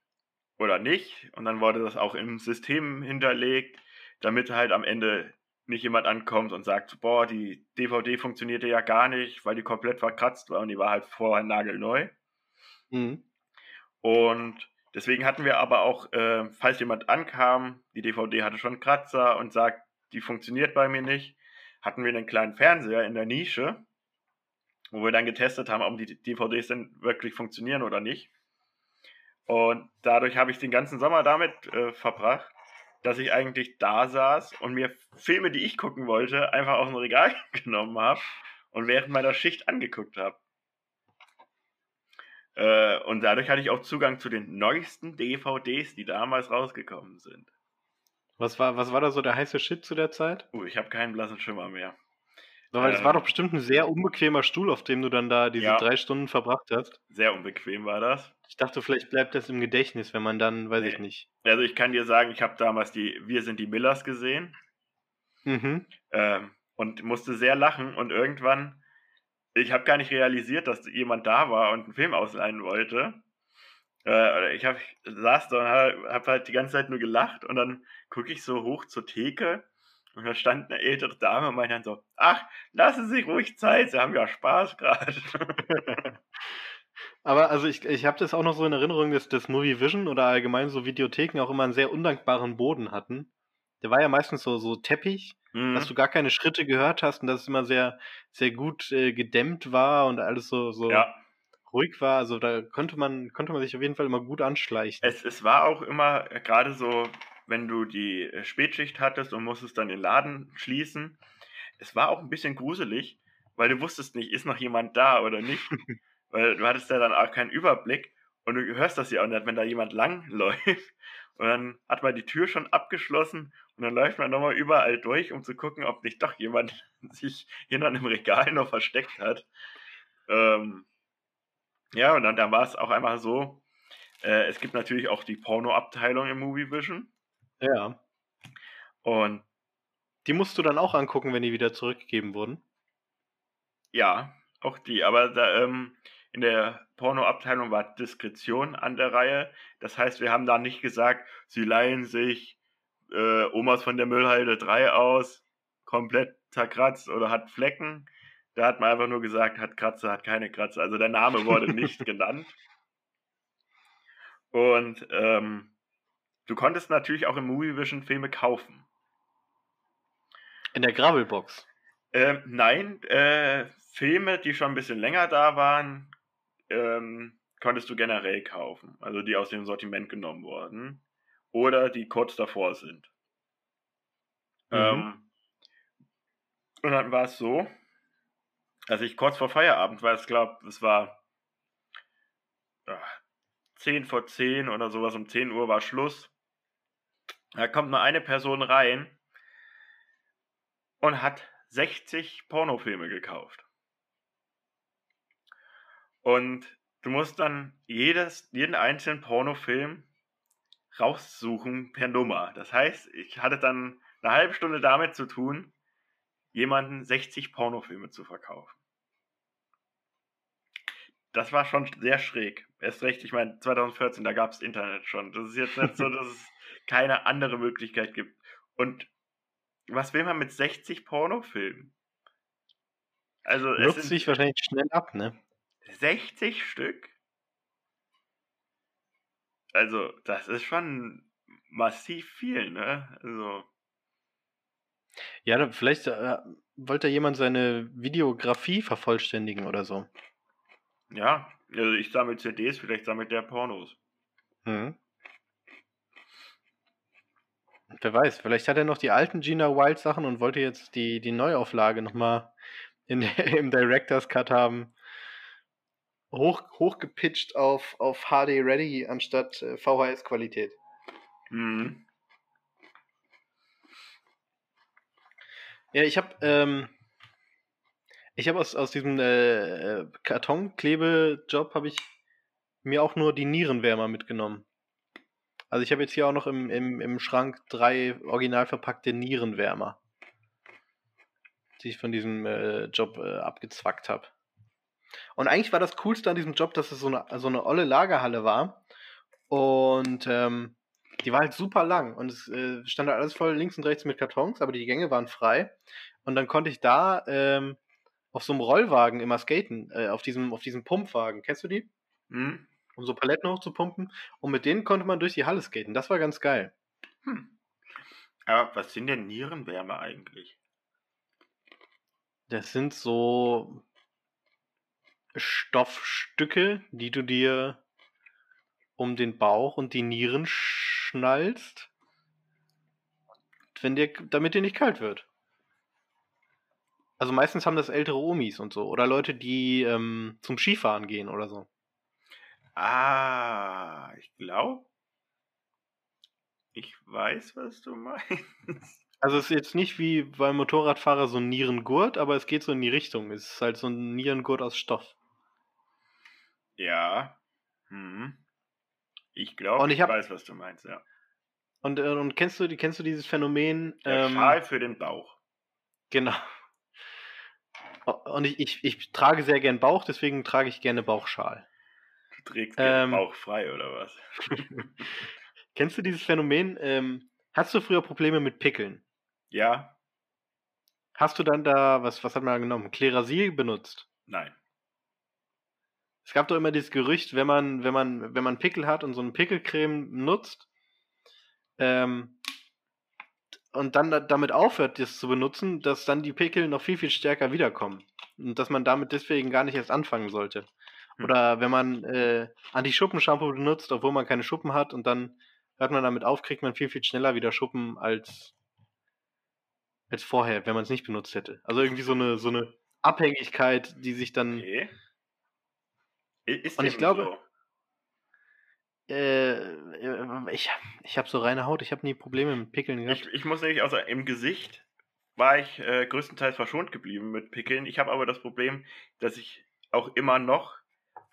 oder nicht. Und dann wurde das auch im System hinterlegt, damit halt am Ende nicht jemand ankommt und sagt, boah, die DVD funktionierte ja gar nicht, weil die komplett verkratzt war und die war halt vorher nagelneu. Mhm. Und deswegen hatten wir aber auch, äh, falls jemand ankam, die DVD hatte schon Kratzer und sagt, die funktioniert bei mir nicht, hatten wir einen kleinen Fernseher in der Nische, wo wir dann getestet haben, ob die DVDs denn wirklich funktionieren oder nicht. Und dadurch habe ich den ganzen Sommer damit äh, verbracht, dass ich eigentlich da saß und mir Filme, die ich gucken wollte, einfach aus dem Regal genommen habe und während meiner Schicht angeguckt habe. Äh, und dadurch hatte ich auch Zugang zu den neuesten DVDs, die damals rausgekommen sind. Was war, was war da so der heiße Shit zu der Zeit? Uh, ich habe keinen blassen Schimmer mehr. Weil das Ähm, war doch bestimmt ein sehr unbequemer Stuhl, auf dem du dann da diese Ja. drei Stunden verbracht hast. Sehr unbequem war das. Ich dachte, vielleicht bleibt das im Gedächtnis, wenn man dann, weiß Nee. ich nicht. Also ich kann dir sagen, ich habe damals die Wir sind die Millers gesehen Mhm. ähm, und musste sehr lachen und irgendwann, ich habe gar nicht realisiert, dass jemand da war und einen Film ausleihen wollte. Äh, ich hab, saß da und habe hab halt die ganze Zeit nur gelacht und dann gucke ich so hoch zur Theke und da stand eine ältere Dame und meinte dann so, ach, lassen Sie ruhig Zeit, Sie haben ja Spaß gerade. Aber also ich, ich habe das auch noch so in Erinnerung, dass das Movie Vision oder allgemein so Videotheken auch immer einen sehr undankbaren Boden hatten. Der war ja meistens so, so Teppich, Mhm. dass du gar keine Schritte gehört hast und dass es immer sehr, sehr gut äh, gedämmt war und alles so, so ja, ruhig war. Also da konnte man, konnte man sich auf jeden Fall immer gut anschleichen. es, es war auch immer äh, gerade so, wenn du die äh, Spätschicht hattest und musstest dann den Laden schließen. Es war auch ein bisschen gruselig, weil du wusstest nicht, ist noch jemand da oder nicht. weil du hattest ja dann auch keinen Überblick und du hörst das ja auch nicht, wenn da jemand lang läuft. Und dann hat man die Tür schon abgeschlossen und dann läuft man nochmal überall durch, um zu gucken, ob nicht doch jemand sich hinter einem Regal noch versteckt hat. Ähm, ja, und dann, dann war es auch einfach so, Äh, es gibt natürlich auch die Porno-Abteilung im Movie Vision. Ja. Und Die musst du dann auch angucken, wenn die wieder zurückgegeben wurden. ja, auch die. Aber da, ähm, in der Porno-Abteilung war Diskretion an der Reihe. Das heißt, wir haben da nicht gesagt, sie leihen sich äh, Omas von der Müllhalde 3 aus, komplett zerkratzt oder hat Flecken. Da hat man einfach nur gesagt, hat Kratzer, hat keine Kratzer. Also der Name wurde nicht genannt. Und ähm, du konntest natürlich auch im Movie Vision Filme kaufen. In der Gravelbox. Ähm, nein, äh, Filme, die schon ein bisschen länger da waren, ähm, konntest du generell kaufen. Also die aus dem Sortiment genommen wurden. Oder die kurz davor sind. Mhm. Ähm, und dann war es so, als ich kurz vor Feierabend war, ich glaube, es war ja, 10 vor 10 oder sowas, um 10 Uhr war Schluss. Da kommt nur eine Person rein und hat 60 Pornofilme gekauft. Und du musst dann jedes, jeden einzelnen Pornofilm raussuchen per Nummer. Das heißt, ich hatte dann eine halbe Stunde damit zu tun, jemanden 60 Pornofilme zu verkaufen. Das war schon sehr schräg. Erst recht, ich meine, 2014, da gab es Internet schon. Das ist jetzt nicht so, dass es keine andere Möglichkeit gibt. Und was will man mit 60 Pornofilmen? Also es sind sich wahrscheinlich schnell ab, ne? 60 Stück? Also, das ist schon massiv viel, ne? Also, Ja, vielleicht äh, wollte jemand seine Videografie vervollständigen oder so. ja, also ich sammle CDs, vielleicht sammelt der Pornos. Mhm. Wer weiß, vielleicht hat er noch die alten Gina Wild Sachen und wollte jetzt die, die Neuauflage nochmal in, im Director's Cut haben. Hoch, hochgepitcht auf, auf HD Ready anstatt äh, VHS-Qualität. Mhm. Ja, ich habe ähm, ich habe aus, aus diesem äh, äh, Kartonklebejob habe ich mir auch nur die Nierenwärmer mitgenommen. Also ich habe jetzt hier auch noch im, im, im Schrank drei original verpackte Nierenwärmer, die ich von diesem äh, Job äh, abgezwackt habe. Und eigentlich war das Coolste an diesem Job, dass es so eine, so eine olle Lagerhalle war. Und ähm, die war halt super lang. Und es äh, stand da alles voll links und rechts mit Kartons, aber die Gänge waren frei. Und dann konnte ich da ähm, auf so einem Rollwagen immer skaten, äh, auf, diesem, auf diesem Pumpwagen. Kennst du die? Mhm. Um so Paletten hochzupumpen. Und mit denen konnte man durch die Halle skaten. Das war ganz geil. Hm. Aber was sind denn Nierenwärme eigentlich? Das sind so Stoffstücke, die du dir um den Bauch und die Nieren schnallst, wenn dir, damit dir nicht kalt wird. Also meistens haben das ältere Omis und so. Oder Leute, die ähm, zum Skifahren gehen oder so. Ah, ich glaube, ich weiß, was du meinst. Also es ist jetzt nicht wie beim Motorradfahrer so ein Nierengurt, aber es geht so in die Richtung. Es ist halt so ein Nierengurt aus Stoff. Ja. Hm. Ich glaube, Und ich, hab- weiß, was du meinst, ja. Und, äh, und kennst du, kennst du dieses Phänomen? Der ähm, Schal für den Bauch. Genau. Und ich, ich, ich trage sehr gern Bauch, deswegen trage ich gerne Bauchschal. Du trägst den ähm, Bauch frei, oder was? Kennst du dieses Phänomen? Ähm, hast du früher Probleme mit Pickeln? Ja? Hast du dann da, was, was hat man da genommen? Klerasil benutzt? Nein. Es gab doch immer dieses Gerücht, wenn man, wenn man, wenn man Pickel hat und so eine Pickelcreme nutzt, ähm, und dann da, damit aufhört, das zu benutzen, dass dann die Pickel noch viel, viel stärker wiederkommen. Und dass man damit deswegen gar nicht erst anfangen sollte. Hm. Oder wenn man äh, Anti-Schuppen-Shampoo benutzt, obwohl man keine Schuppen hat und dann hört man damit auf, kriegt man viel, viel schneller wieder Schuppen als, als vorher, wenn man es nicht benutzt hätte. Also irgendwie so eine, so eine Abhängigkeit, die sich dann Okay. Ist Und ich glaube- so? Äh, ich, ich habe so reine Haut, ich habe nie Probleme mit Pickeln gehabt. Ich, ich muss nämlich, also im Gesicht war ich äh, größtenteils verschont geblieben mit Pickeln. Ich habe aber das Problem, dass ich auch immer noch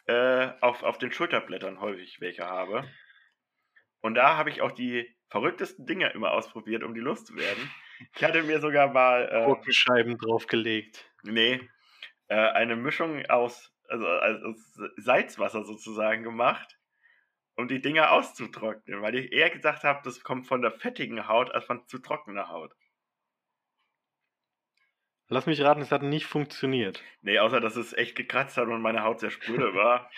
äh, auf, auf den Schulterblättern häufig welche habe. Und da habe ich auch die verrücktesten Dinge immer ausprobiert, um die loszuwerden. Ich hatte mir sogar mal. Äh, Gurkenscheiben draufgelegt. Nee, äh, eine Mischung aus, also, aus Salzwasser sozusagen gemacht, um die Dinger auszutrocknen, weil ich eher gesagt habe, das kommt von der fettigen Haut als von zu trockener Haut. Lass mich raten, es hat nicht funktioniert. Nee, außer dass es echt gekratzt hat und meine Haut sehr spröde war.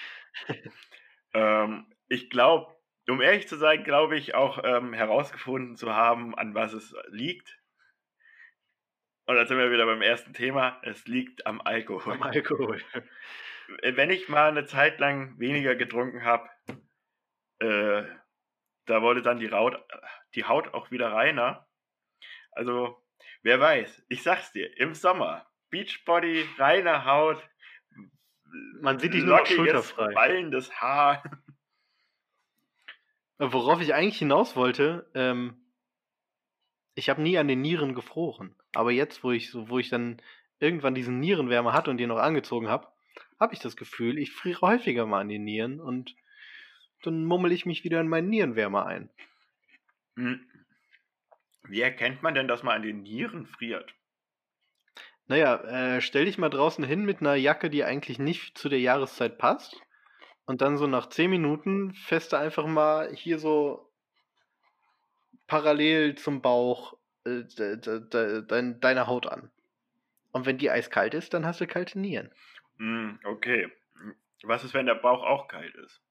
ähm, ich glaube, um ehrlich zu sein, glaube ich auch ähm, herausgefunden zu haben, an was es liegt. Und da sind wir wieder beim ersten Thema. Es liegt am Alkohol. Am Alkohol. Wenn ich mal eine Zeit lang weniger getrunken habe, äh, da wurde dann die Haut, die Haut auch wieder reiner. Also, wer weiß, ich sag's dir, im Sommer, Beachbody, reine Haut, man sieht dich nur noch schulterfrei. ballendes Haar. Worauf ich eigentlich hinaus wollte, ähm, ich habe nie an den Nieren gefroren. Aber jetzt, wo ich so, wo ich dann irgendwann diesen Nierenwärmer hatte und den noch angezogen habe, habe ich das Gefühl, ich friere häufiger mal an den Nieren und dann mummel ich mich wieder in meinen Nierenwärmer ein. Hm. Wie erkennt man denn, dass man an den Nieren friert? Naja, äh, stell dich mal draußen hin mit einer Jacke, die eigentlich nicht zu der Jahreszeit passt. Und dann so nach 10 Minuten feste einfach mal hier so parallel zum Bauch äh, de, de, de, deine Haut an. Und wenn die eiskalt ist, dann hast du kalte Nieren. Mm, okay. Was ist, wenn der Bauch auch kalt ist?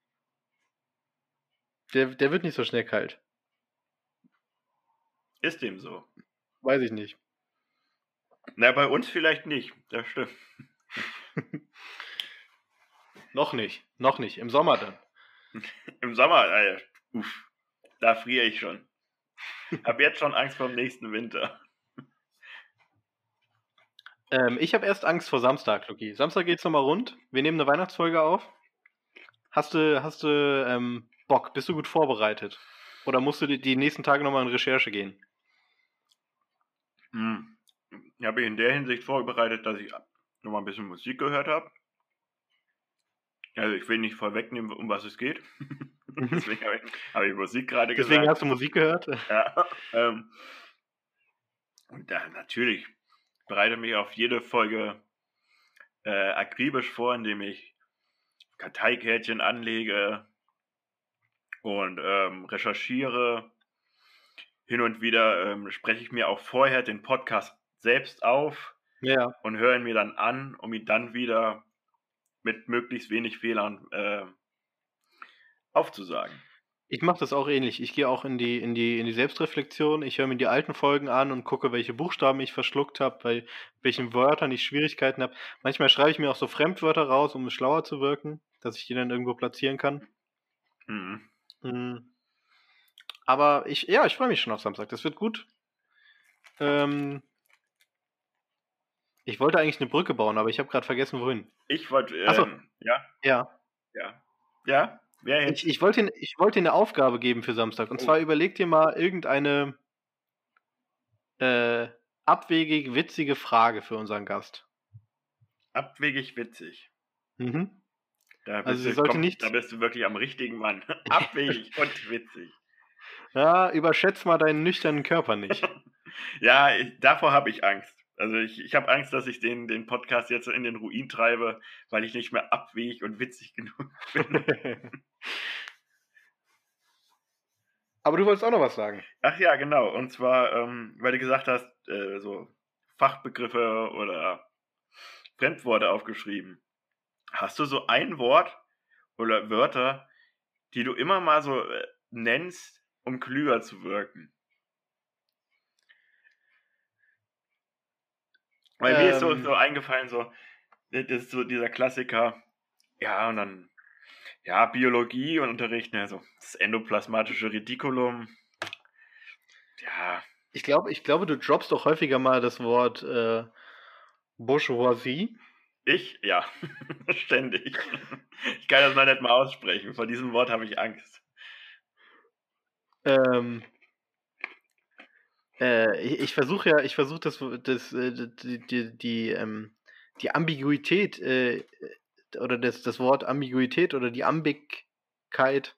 Der, der wird nicht so schnell kalt. Ist dem so? Weiß ich nicht. Na, bei uns vielleicht nicht. Das stimmt. noch nicht. Noch nicht. Im Sommer dann. Im Sommer, Alter. Uff. Da friere ich schon. Hab jetzt schon Angst vor dem nächsten Winter. Ähm, ich habe erst Angst vor Samstag, Loki. Samstag geht's nochmal rund. Wir nehmen eine Weihnachtsfolge auf. Hast du, hast du ähm, Bock? Bist du gut vorbereitet? Oder musst du die, die nächsten Tage nochmal in Recherche gehen? Hm. Ich habe in der Hinsicht vorbereitet, dass ich nochmal ein bisschen Musik gehört habe. Also ich will nicht vorwegnehmen, um was es geht. Deswegen habe ich, hab ich, Musik gerade gesagt. Deswegen hast du Musik gehört? Ja. Ähm, und da natürlich bereite mich auf jede Folge äh, akribisch vor, indem ich Karteikärtchen anlege und ähm, recherchiere. Hin und wieder ähm, spreche ich mir auch vorher den Podcast selbst auf ja. und höre ihn mir dann an, um ihn dann wieder mit möglichst wenig Fehlern äh, aufzusagen. Ich mache das auch ähnlich. Ich gehe auch in die, in, die, in die Selbstreflexion. Ich höre mir die alten Folgen an und gucke, welche Buchstaben ich verschluckt habe, bei welchen Wörtern ich Schwierigkeiten habe. Manchmal schreibe ich mir auch so Fremdwörter raus, um schlauer zu wirken, dass ich die dann irgendwo platzieren kann. Mhm. Mhm. Aber ich, ja, ich freue mich schon auf Samstag. Das wird gut. Ähm, ich wollte eigentlich eine Brücke bauen, aber ich habe gerade vergessen, wohin. Ich wollte, ähm, Achso. ja? Ja. Ja. Ja? Wer jetzt? Ich, ich wollte ich wollt dir eine Aufgabe geben für Samstag. Und oh. zwar überleg dir mal irgendeine äh, abwegig witzige Frage für unseren Gast. Abwegig witzig. Mhm. Da bist, also du, komm, nicht... da bist du wirklich am richtigen Mann. Abwegig und witzig. Ja, überschätz mal deinen nüchternen Körper nicht. ja, ich, davor habe ich Angst. Also ich, ich habe Angst, dass ich den, den Podcast jetzt in den Ruin treibe, weil ich nicht mehr abwegig und witzig genug bin. Aber du wolltest auch noch was sagen. Ach ja, genau. Und zwar, ähm, weil du gesagt hast, äh, so Fachbegriffe oder Fremdworte aufgeschrieben. Hast du so ein Wort oder Wörter, die du immer mal so äh, nennst, um klüger zu wirken? Weil ähm, mir ist so, ähm. so eingefallen, so, das ist so dieser Klassiker, ja, und dann, ja, Biologie und Unterricht, ne, so, das endoplasmatische Retikulum. Ja. Ich glaube, ich glaube, du droppst doch häufiger mal das Wort äh, Bourgeoisie. Ich? Ja, ständig. Ich kann das mal nicht mal aussprechen. Vor diesem Wort habe ich Angst. Ähm, äh, ich, ich versuche ja, ich versuche das, das, äh, die, die, die, ähm, die Ambiguität äh, oder das, das Wort Ambiguität oder die Ambigkeit.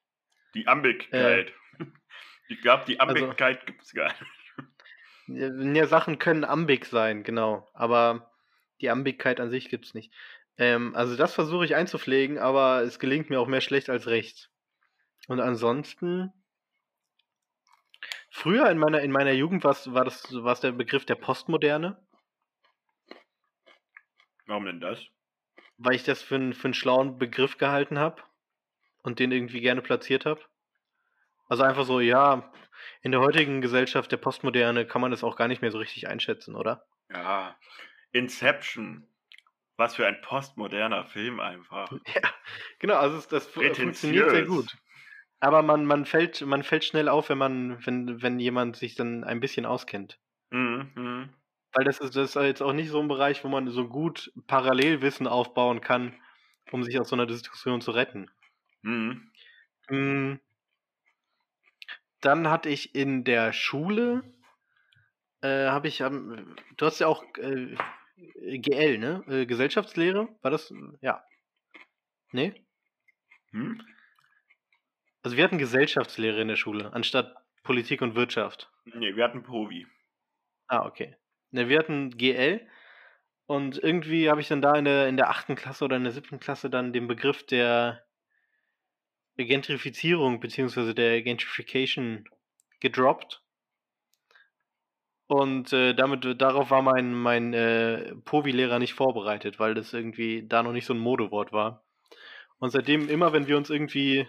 Die Ambigkeit. Äh, ich glaube, die also Ambigkeit also, gibt es gar nicht. Ja, Sachen können ambig sein, genau. Aber die Ambigkeit an sich gibt es nicht. Ähm, also das versuche ich einzupflegen, aber es gelingt mir auch mehr schlecht als recht. Und ansonsten. Früher in meiner, in meiner Jugend war das war's der Begriff der Postmoderne. Warum denn das? Weil ich das für, einen, für einen schlauen Begriff gehalten habe und den irgendwie gerne platziert habe. Also einfach so, ja, in der heutigen Gesellschaft der Postmoderne kann man das auch gar nicht mehr so richtig einschätzen, oder? Ja, Inception. Was für ein postmoderner Film einfach. Ja, genau, also das funktioniert sehr gut. Aber man, man, fällt, man fällt schnell auf, wenn man, wenn, wenn jemand sich dann ein bisschen auskennt. Mhm, mh. Weil das ist, das ist jetzt auch nicht so ein Bereich, wo man so gut Parallelwissen aufbauen kann, um sich aus so einer Diskussion zu retten. Mhm. Hm. Dann hatte ich in der Schule, äh, habe ich, ähm, du hast ja auch äh, GL, ne? Äh, Gesellschaftslehre, war das? Ja. Nee? Hm? Also wir hatten Gesellschaftslehre in der Schule, anstatt Politik und Wirtschaft. Nee, wir hatten Povi. Ah, okay. Ne, wir hatten GL und irgendwie habe ich dann da in der, in der 8. Klasse oder in der 7. Klasse dann den Begriff der Gentrifizierung bzw. der Gentrification gedroppt. Und äh, damit, darauf war mein, mein äh, Povi-Lehrer nicht vorbereitet, weil das irgendwie da noch nicht so ein Modewort war. Und seitdem, immer wenn wir uns irgendwie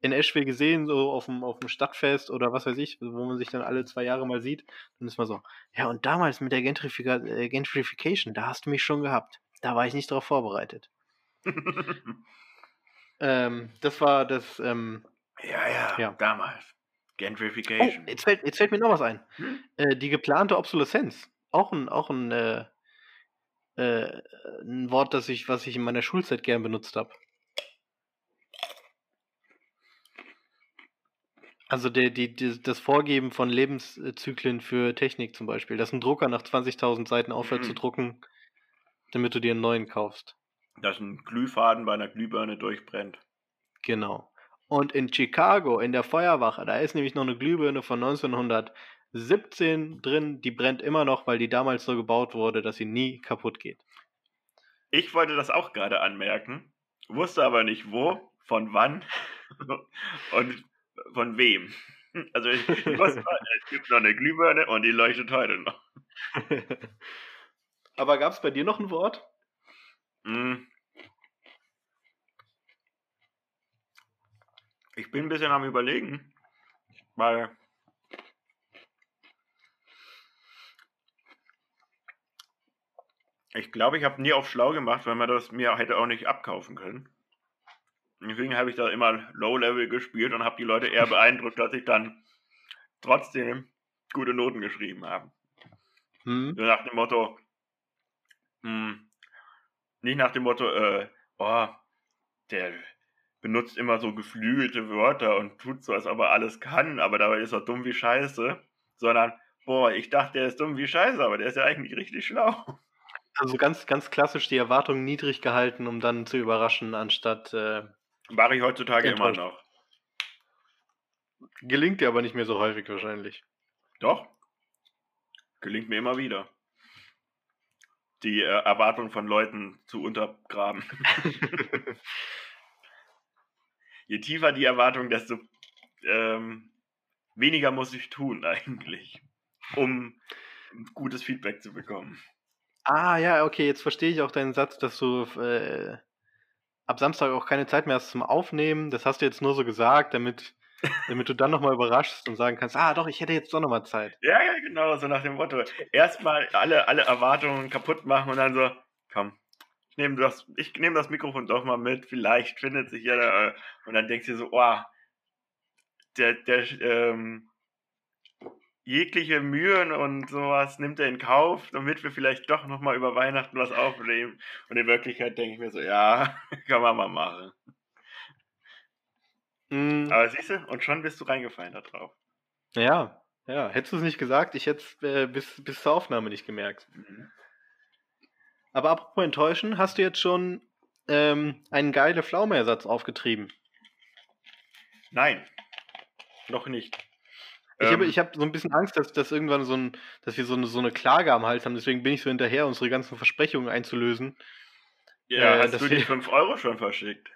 in Eschwil gesehen, so auf dem, auf dem Stadtfest oder was weiß ich, wo man sich dann alle zwei Jahre mal sieht, dann ist man so, ja, und damals mit der Gentrifica äh, Gentrification, da hast du mich schon gehabt. Da war ich nicht darauf vorbereitet. ähm, das war das. Ähm, ja, ja, ja, damals. Gentrification. Oh, jetzt fällt, jetzt fällt mir noch was ein. Hm? Äh, die geplante Obsoleszenz. Auch ein, auch ein, äh, äh ein Wort, das ich, was ich in meiner Schulzeit gern benutzt habe. Also der, die, die, das Vorgeben von Lebenszyklen für Technik zum Beispiel, dass ein Drucker nach 20.000 Seiten aufhört mhm. zu drucken, damit du dir einen neuen kaufst. Dass ein Glühfaden bei einer Glühbirne durchbrennt. Genau. Und in Chicago, in der Feuerwache, da ist nämlich noch eine Glühbirne von 1917 drin, die brennt immer noch, weil die damals so gebaut wurde, dass sie nie kaputt geht. Ich wollte das auch gerade anmerken, wusste aber nicht wo, von wann und von wem? Also ich, ich muss es gibt noch eine Glühbirne und die leuchtet heute noch. Aber gab es bei dir noch ein Wort? Mm. Ich bin ein bisschen am überlegen, weil ich glaube, ich habe nie auf schlau gemacht, weil man das mir hätte auch nicht abkaufen können. Deswegen habe ich da immer Low-Level gespielt und habe die Leute eher beeindruckt, dass ich dann trotzdem gute Noten geschrieben habe. Hm. So nach dem Motto, hm, nicht nach dem Motto, äh, oh, der benutzt immer so geflügelte Wörter und tut so, als ob er alles kann, aber dabei ist er dumm wie Scheiße, sondern, boah, ich dachte, der ist dumm wie Scheiße, aber der ist ja eigentlich richtig schlau. Also ganz, ganz klassisch die Erwartungen niedrig gehalten, um dann zu überraschen, anstatt äh, Mache ich heutzutage immer noch. Gelingt dir aber nicht mehr so häufig wahrscheinlich. Doch. Gelingt mir immer wieder. Die äh, Erwartung von Leuten zu untergraben. Je tiefer die Erwartung, desto ähm, weniger muss ich tun eigentlich, um gutes Feedback zu bekommen. Ah ja, okay, jetzt verstehe ich auch deinen Satz, dass du äh, ab Samstag auch keine Zeit mehr hast zum Aufnehmen. Das hast du jetzt nur so gesagt, damit, damit du dann nochmal überraschst und sagen kannst, ah doch, ich hätte jetzt doch nochmal Zeit. Ja, ja, genau, so nach dem Motto. Erstmal alle, alle Erwartungen kaputt machen und dann so, komm, ich nehme das, nehm das Mikrofon doch mal mit, vielleicht findet sich ja da, und dann denkst du dir so, oh, der, der, ähm, jegliche Mühen und sowas nimmt er in Kauf, damit wir vielleicht doch nochmal über Weihnachten was aufnehmen. Und in Wirklichkeit denke ich mir so, ja, kann man mal machen. Mhm. Aber siehst du, und schon bist du reingefallen da drauf. Ja, ja. Hättest du es nicht gesagt, ich hätte es äh, bis, bis zur Aufnahme nicht gemerkt. Mhm. Aber apropos enttäuschen, hast du jetzt schon ähm, einen geile Pflaumeersatz aufgetrieben? Nein, noch nicht. Ich Ähm, habe ich hab so ein bisschen Angst, dass, dass irgendwann so ein, dass wir so eine, so eine Klage am Hals haben. Deswegen bin ich so hinterher, unsere ganzen Versprechungen einzulösen. ja, äh, hast du die wir- 5 Euro schon verschickt?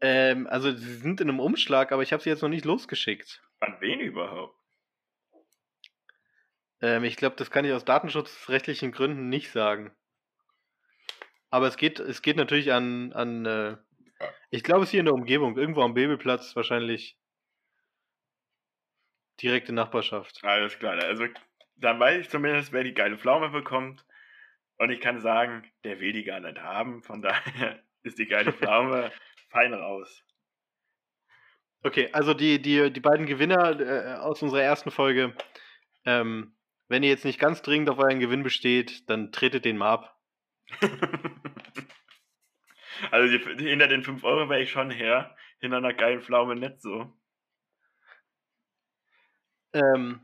Ähm, also sie sind in einem Umschlag, aber ich habe sie jetzt noch nicht losgeschickt. An wen überhaupt? Ähm, ich glaube, das kann ich aus datenschutzrechtlichen Gründen nicht sagen. Aber es geht, es geht natürlich an, an äh, ich glaube, es ist hier in der Umgebung, irgendwo am Babelplatz wahrscheinlich direkte Nachbarschaft. Alles klar, also dann weiß ich zumindest, wer die geile Pflaume bekommt. Und ich kann sagen, der will die gar nicht haben. Von daher ist die geile Pflaume fein raus. Okay, also die, die, die beiden Gewinner äh, aus unserer ersten Folge, ähm, wenn ihr jetzt nicht ganz dringend auf euren Gewinn besteht, dann tretet den mal ab. also die, hinter den 5 Euro wäre ich schon her. Hinter einer geilen Pflaume nicht so. Ähm,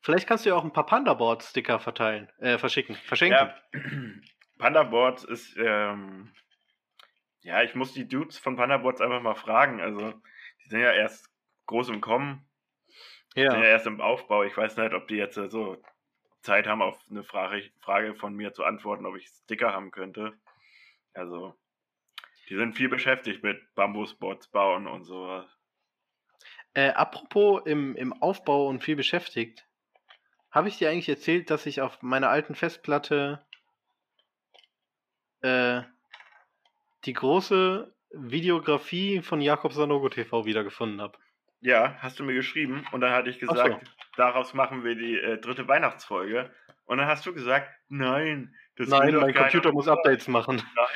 vielleicht kannst du ja auch ein paar Panda-Board-Sticker verteilen, äh, verschicken, verschenken. Ja, Panda Boards ist, ähm, ja, ich muss die Dudes von Panda Boards einfach mal fragen. Also, die sind ja erst groß im Kommen, Ja. sind ja erst im Aufbau. Ich weiß nicht, ob die jetzt äh, so Zeit haben, auf eine Frage, Frage von mir zu antworten, ob ich Sticker haben könnte. Also, die sind viel beschäftigt mit Bambusboards bauen und sowas. Äh, apropos im, im Aufbau und viel beschäftigt, habe ich dir eigentlich erzählt, dass ich auf meiner alten Festplatte äh, die große Videografie von Jakob Sanogo TV wiedergefunden habe? Ja, hast du mir geschrieben und dann hatte ich Ach so. gesagt, daraus machen wir die äh, dritte Weihnachtsfolge. Und dann hast du gesagt, nein, das Nein, mein Computer muss. Updates machen. Nein,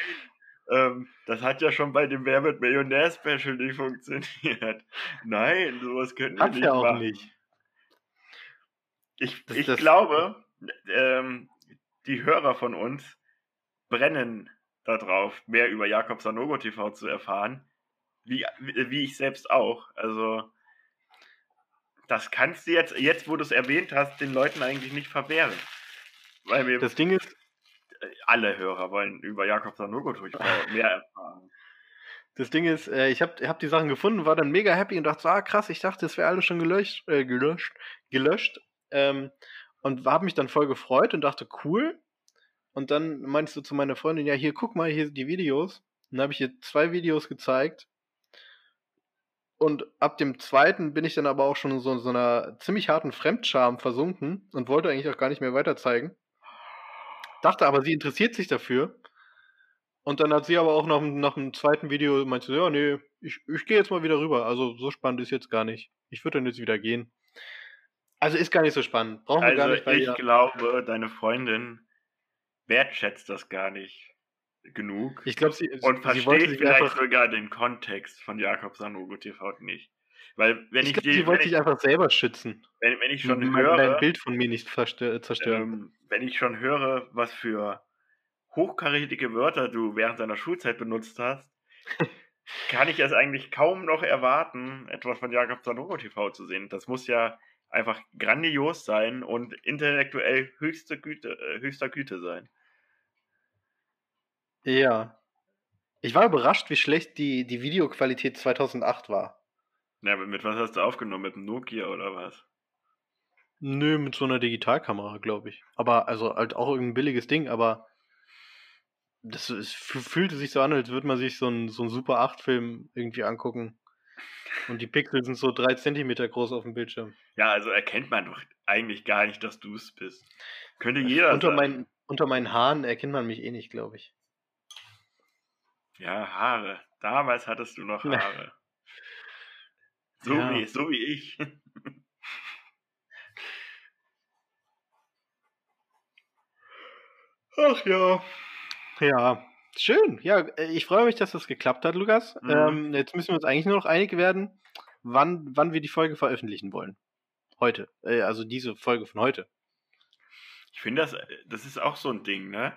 ähm, das hat ja schon bei dem Wer wird Millionär Special nicht funktioniert. Nein, sowas können wir nicht ja auch machen. nicht. Ich, Das- ich das- glaube, ähm, die Hörer von uns brennen darauf, mehr über Jakob Sanogo TV zu erfahren, wie, wie ich selbst auch. Also, das kannst du jetzt, jetzt wo du es erwähnt hast, den Leuten eigentlich nicht verwehren. Weil wir Das Ding ist, alle Hörer wollen über Jakob Sanogo mehr erfahren. Das Ding ist, äh, ich habe hab die Sachen gefunden, war dann mega happy und dachte so, ah krass, ich dachte, es wäre alles schon gelöscht, äh, gelöscht, gelöscht. Ähm, und habe mich dann voll gefreut und dachte, cool. Und dann meinst du zu meiner Freundin, ja, hier, guck mal, hier sind die Videos. Und dann habe ich ihr zwei Videos gezeigt. Und ab dem zweiten bin ich dann aber auch schon in so, so einer ziemlich harten Fremdscham versunken und wollte eigentlich auch gar nicht mehr weiter zeigen. Dachte aber, sie interessiert sich dafür. Und dann hat sie aber auch nach, dem- nach dem zweiten Video meinte, sie, ja, nee, ich, ich gehe jetzt mal wieder rüber. Also so spannend ist jetzt gar nicht. Ich würde dann jetzt wieder gehen. Also ist gar nicht so spannend. Brauchen wir gar Also nicht bei ich ihr. glaube, deine Freundin wertschätzt das gar nicht genug Ich glaube, sie, und sie versteht sich vielleicht einfach, sogar den Kontext von Jakob Sanogo TV nicht. Weil wenn ich ich, glaub, die, wenn, wollte ich, einfach selber schützen. wenn, wenn ich schon mein, höre, dein Bild von mir nicht verstö- zerstören. ähm, wenn ich schon höre, was für hochkarätige Wörter du während deiner Schulzeit benutzt hast, kann ich es eigentlich kaum noch erwarten, etwas von Jakob Sanogo TV zu sehen. Das muss ja einfach grandios sein und intellektuell höchste Güte, äh, höchster Güte sein. ja. Ich war überrascht, wie schlecht die, die Videoqualität 2008 war. Ja, aber mit was hast du aufgenommen? Mit dem Nokia oder was? Nö, mit so einer Digitalkamera, glaube ich. Aber, also halt auch irgendein billiges Ding, aber das es fü- fühlte sich so an, als würde man sich so einen, so einen Super 8-Film irgendwie angucken. Und die Pixel sind so drei Zentimeter groß auf dem Bildschirm. Ja, also erkennt man doch eigentlich gar nicht, dass du es bist. Könnte jeder Unter, sein. meinen, unter meinen Haaren erkennt man mich eh nicht, glaube ich. Ja, Haare. Damals hattest du noch. Haare. So, Ja. wie, so wie ich. Ach ja. Ja, schön. Ja, äh, ich freue mich, dass das geklappt hat, Lukas. Mhm. Ähm, jetzt müssen wir uns eigentlich nur noch einig werden, wann, wann wir die Folge veröffentlichen wollen. Heute. Äh, also diese Folge von heute. Ich finde, das, das ist auch so ein Ding, ne?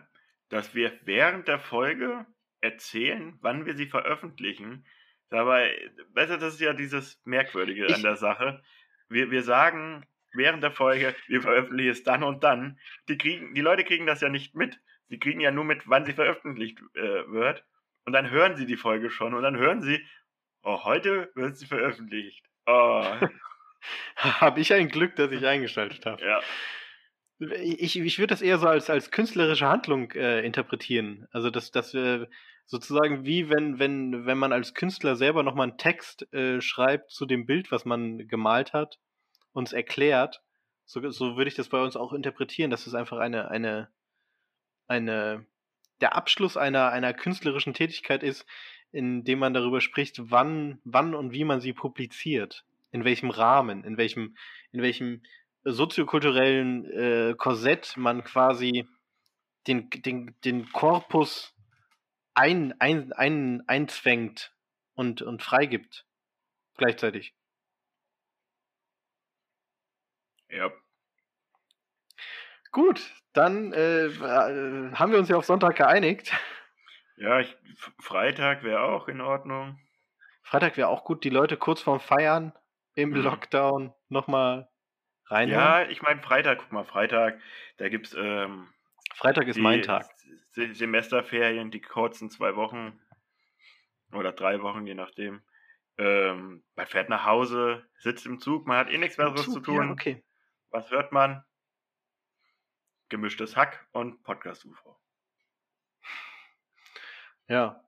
Dass wir während der Folge erzählen, wann wir sie veröffentlichen. Dabei, besser, das ist ja dieses Merkwürdige Ich- an der Sache. Wir, wir sagen während der Folge, wir veröffentlichen es dann und dann. Die, kriegen, die Leute kriegen das ja nicht mit, sie kriegen ja nur mit, wann sie veröffentlicht äh, wird. Und dann hören sie die Folge schon und dann hören sie, oh, heute wird sie veröffentlicht. Oh. habe ich ein Glück, dass ich eingeschaltet habe. ja. Ich, ich würde das eher so als, als künstlerische Handlung äh, interpretieren. Also dass das äh, sozusagen wie wenn, wenn, wenn man als Künstler selber nochmal einen Text äh, schreibt zu dem Bild, was man gemalt hat, uns erklärt. So, so würde ich das bei uns auch interpretieren, dass es einfach eine, eine, eine, der Abschluss einer, einer künstlerischen Tätigkeit ist, indem man darüber spricht, wann, wann und wie man sie publiziert. In welchem Rahmen, in welchem, in welchem soziokulturellen äh, Korsett man quasi den, den, den Korpus ein, ein, ein, einzwängt und, und freigibt. Gleichzeitig. Ja. Gut, dann äh, äh, haben wir uns ja auf Sonntag geeinigt. Ja, ich, Freitag wäre auch in Ordnung. Freitag wäre auch gut, die Leute kurz vorm Feiern im mhm. Lockdown nochmal rein. Ja, ich meine Freitag, guck mal, Freitag, da gibt's ähm, Freitag ist mein Tag. Semesterferien, die kurzen zwei Wochen oder drei Wochen, je nachdem. Ähm, man fährt nach Hause, sitzt im Zug, man hat eh nichts Besseres zu tun. Ja, okay. Was hört man? Gemischtes Hack und Podcast UV. Ja.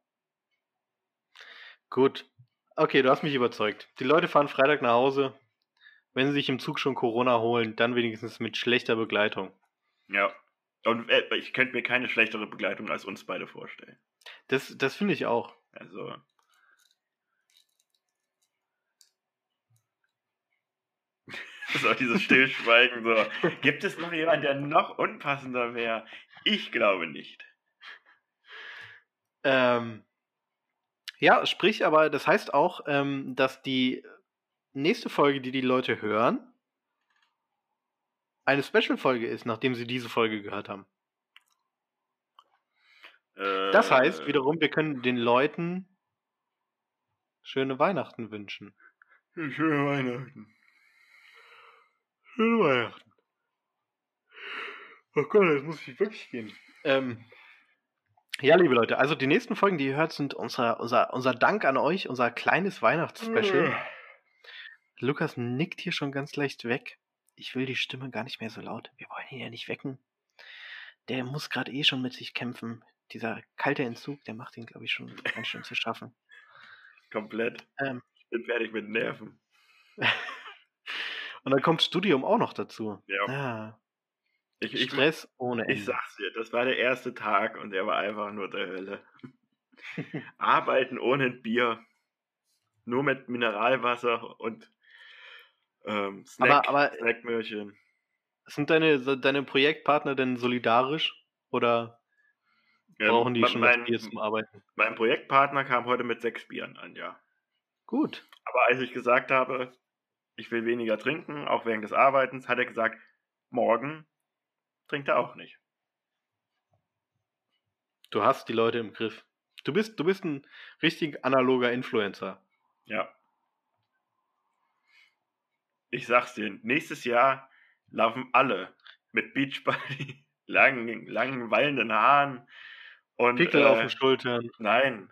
Gut. Okay, du hast mich überzeugt. Die Leute fahren Freitag nach Hause. Wenn sie sich im Zug schon Corona holen, dann wenigstens mit schlechter Begleitung. Ja. Und äh, ich könnte mir keine schlechtere Begleitung als uns beide vorstellen. Das, das finde ich auch. Also. so dieses Stillschweigen so. Gibt es noch jemanden, der noch unpassender wäre? Ich glaube nicht. Ähm, ja, sprich, aber das heißt auch, ähm, dass die nächste Folge, die die Leute hören, eine Special-Folge ist, nachdem sie diese Folge gehört haben. Äh, das heißt wiederum, wir können den Leuten schöne Weihnachten wünschen. Schöne Weihnachten. Schöne Weihnachten. Oh Gott, jetzt muss ich wirklich gehen. Ähm, ja, liebe Leute, also die nächsten Folgen, die ihr hört, sind unser, unser, unser Dank an euch, unser kleines Weihnachtsspecial. Lukas nickt hier schon ganz leicht weg ich will die Stimme gar nicht mehr so laut. Wir wollen ihn ja nicht wecken. Der muss gerade eh schon mit sich kämpfen. Dieser kalte Entzug, der macht ihn, glaube ich, schon ganz schön zu schaffen. Komplett. Ähm, ich bin fertig mit Nerven. Und dann kommt Studium auch noch dazu. Ja. Ah. Ich, ich, Stress ohne Ende. Ich sag's dir, das war der erste Tag und der war einfach nur der Hölle. Arbeiten ohne Bier. Nur mit Mineralwasser und ähm, Snack, aber, aber Snackmöhrchen. Sind deine, deine Projektpartner denn solidarisch oder brauchen die schon mein, Bier zum Arbeiten? Mein Projektpartner kam heute mit sechs Bieren an, ja. Gut. Aber als ich gesagt habe, ich will weniger trinken, auch während des Arbeitens, hat er gesagt, morgen trinkt er auch nicht. Du hast die Leute im Griff. Du bist, du bist ein richtig analoger Influencer. Ja ich sag's dir, nächstes Jahr laufen alle mit Beachbody, langen, langen, wallenden Haaren und. Pickel äh, auf den Schultern. Nein,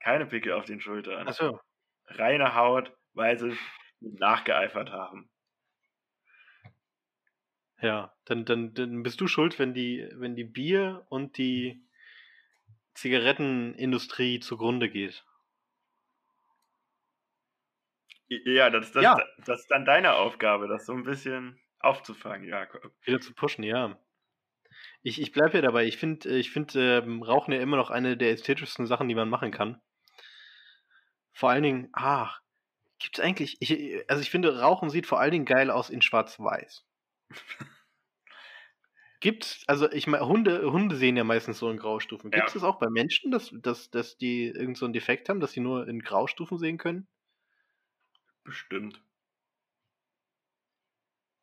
keine Pickel auf den Schultern. Achso. Reine Haut, weil sie nachgeeifert haben. Ja, dann, dann, dann bist du schuld, wenn die, wenn die Bier und die Zigarettenindustrie zugrunde geht. Ja, das, das, ja. das ist dann deine Aufgabe, das so ein bisschen aufzufangen, Jakob. Wieder zu pushen, ja. Ich, ich bleibe ja dabei. Ich finde ich find, ähm, Rauchen ja immer noch eine der ästhetischsten Sachen, die man machen kann. Vor allen Dingen, ach, gibt es eigentlich, ich, also ich finde, Rauchen sieht vor allen Dingen geil aus in schwarz-weiß. Gibt's, also ich meine, Hunde, Hunde sehen ja meistens so in Graustufen. Gibt es ja. das auch bei Menschen, dass, dass, dass die irgend so einen Defekt haben, dass sie nur in Graustufen sehen können? Bestimmt.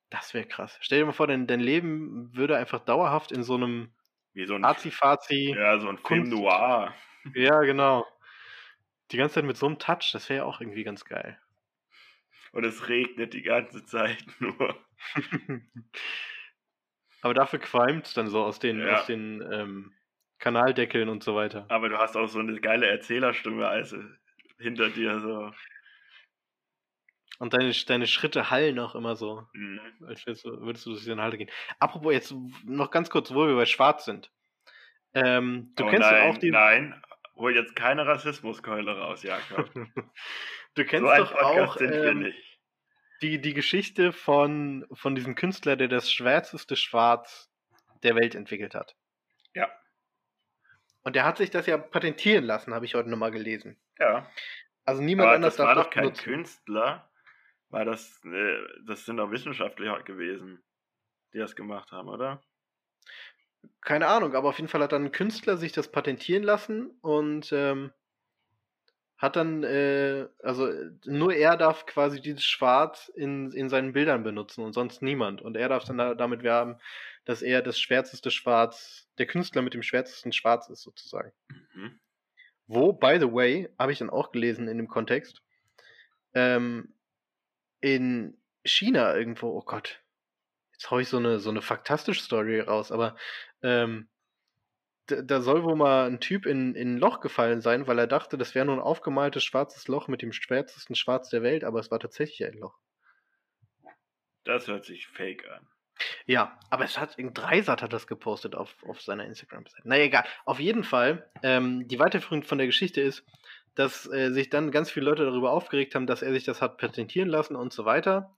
Das wäre krass. Stell dir mal vor, dein, dein Leben würde einfach dauerhaft in so einem Wie so ein Azi-Fazi. Ja, so ein Film noir. Ja, genau. Die ganze Zeit mit so einem Touch, das wäre ja auch irgendwie ganz geil. Und es regnet die ganze Zeit nur. Aber dafür qualmt es dann so aus den, ja. aus den ähm, Kanaldeckeln und so weiter. Aber du hast auch so eine geile Erzählerstimme, also hinter dir so. Und deine, deine Schritte hallen auch immer so, Mhm. als würdest du, würdest du durch den Halte gehen. Apropos, jetzt noch ganz kurz, wo wir bei Schwarz sind. Ähm, du oh kennst nein, doch auch die. Nein, hol jetzt keine Rassismuskeule raus, Jakob. du kennst so doch Podcast auch ähm, die, die Geschichte von, von diesem Künstler, der das schwärzeste Schwarz der Welt entwickelt hat. Ja. Und der hat sich das ja patentieren lassen, habe ich heute nochmal gelesen. Ja. Also niemand Aber anders das war darf doch kein benutzen. Künstler, weil das, äh, das sind doch Wissenschaftler gewesen, die das gemacht haben, oder? Keine Ahnung, aber auf jeden Fall hat dann ein Künstler sich das patentieren lassen und ähm, hat dann, äh, also nur er darf quasi dieses Schwarz in, in seinen Bildern benutzen und sonst niemand. Und er darf dann da, damit werben, dass er das schwärzeste Schwarz, der Künstler mit dem schwärzesten Schwarz ist, sozusagen. Mhm. Wo, by the way, habe ich dann auch gelesen in dem Kontext, ähm, in China irgendwo, oh Gott, jetzt hau ich so eine, so eine faktastische Story raus, aber ähm, da, soll wohl mal ein Typ in, in ein Loch gefallen sein, weil er dachte, das wäre nur ein aufgemaltes schwarzes Loch mit dem schwärzesten Schwarz der Welt, aber es war tatsächlich ein Loch. Das hört sich fake an. Ja, aber es hat, ein Dreisat hat das gepostet auf, auf seiner Instagram-Seite. Naja, egal. Auf jeden Fall, ähm, die Weiterführung von der Geschichte ist, dass äh, sich dann ganz viele Leute darüber aufgeregt haben, dass er sich das hat patentieren lassen und so weiter.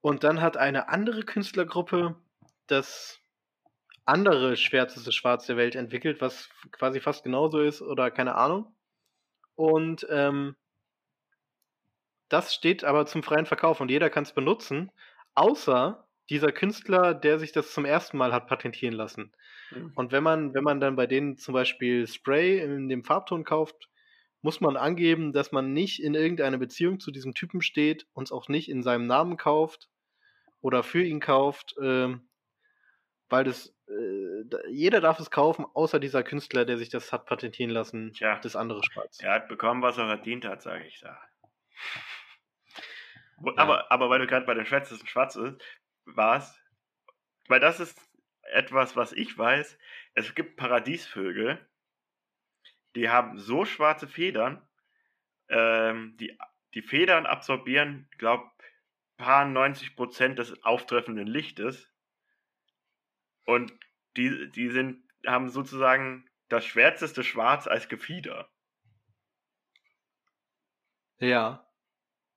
Und dann hat eine andere Künstlergruppe das andere schwärzeste Schwarz der Welt entwickelt, was quasi fast genauso ist oder keine Ahnung. Und ähm, das steht aber zum freien Verkauf und jeder kann es benutzen, außer dieser Künstler, der sich das zum ersten Mal hat patentieren lassen. Mhm. Und wenn man, wenn man dann bei denen zum Beispiel Spray in dem Farbton kauft, muss man angeben, dass man nicht in irgendeine Beziehung zu diesem Typen steht, uns auch nicht in seinem Namen kauft oder für ihn kauft, ähm, weil das äh, jeder darf es kaufen, außer dieser Künstler, der sich das hat patentieren lassen, Tja. das andere Schwarz. Er hat bekommen, was er verdient hat, sage ich da. Ja. Aber, aber weil du gerade bei den schwärzesten Schwarz ist, warst, weil das ist etwas, was ich weiß. Es gibt Paradiesvögel, die haben so schwarze Federn, ähm, die, die Federn absorbieren, glaube paar 90 Prozent des auftreffenden Lichtes. Und die, die sind, haben sozusagen das schwärzeste Schwarz als Gefieder. Ja.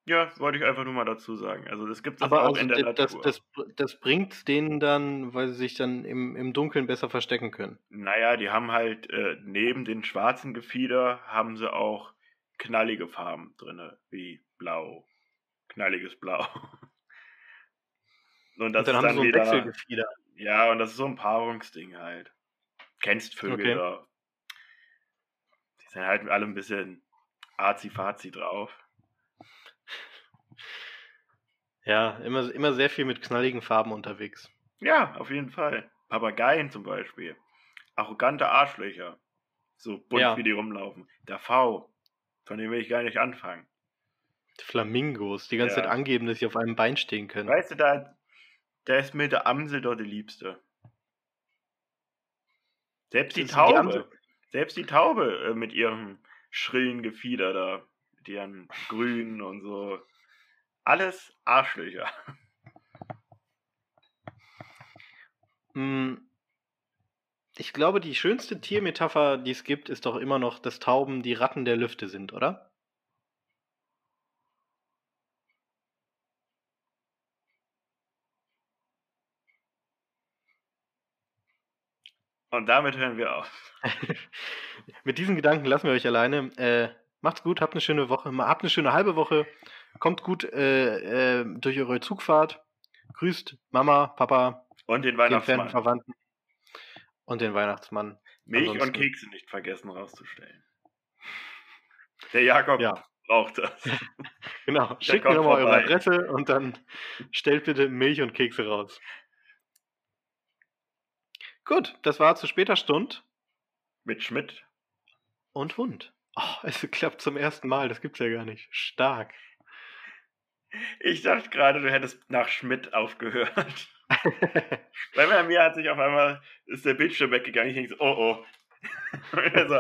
Ja, wollte ich einfach nur mal dazu sagen. Also das gibt es Aber auch also in der das, Natur. das, das bringt denen dann, weil sie sich dann im, im Dunkeln besser verstecken können. Naja, die haben halt äh, neben den schwarzen Gefieder haben sie auch knallige Farben drinne, wie blau, knalliges Blau. Und das Und dann ist haben sie dann so ein wieder, Wechselgefieder. ja, und das ist so ein Paarungsding halt. Kennst Vögel Okay. da. Die sind halt alle ein bisschen azi-fazi drauf. Ja, immer, immer sehr viel mit knalligen Farben unterwegs. Ja, auf jeden Fall. Papageien zum Beispiel. Arrogante Arschlöcher. So bunt Ja. wie die rumlaufen. Der V. Von dem will ich gar nicht anfangen. Flamingos, die ganze Ja. Zeit angeben, dass sie auf einem Bein stehen können. Weißt du, da, da ist mir der Amsel doch die Liebste. Selbst die die Taube. Amsel. Selbst die Taube äh, mit ihrem schrillen Gefieder da. Mit ihren Grünen und so. Alles Arschlöcher. Hm, Ich glaube, die schönste Tiermetapher, die es gibt, ist doch immer noch, dass Tauben die Ratten der Lüfte sind, oder? Und damit hören wir auf. Mit diesen Gedanken lassen wir euch alleine. Äh, macht's gut, habt eine schöne Woche, habt eine schöne halbe Woche. Kommt gut äh, äh, durch eure Zugfahrt. Grüßt Mama, Papa, Und den Weihnachtsmann. Verwandten und den Weihnachtsmann. Milch und ansonsten- Kekse nicht vergessen rauszustellen. Der Jakob Ja. braucht das. Genau, schickt mir nochmal eure. Adresse und dann stellt bitte Milch und Kekse raus. Gut, das war zu später Stund Mit Schmidt. und Hund. Oh, es klappt zum ersten Mal, das gibt's ja gar nicht. Stark. Ich dachte gerade, du hättest nach Schmidt aufgehört. Weil bei mir hat sich auf einmal, ist der Bildschirm weggegangen. Ich denke so, oh oh. also,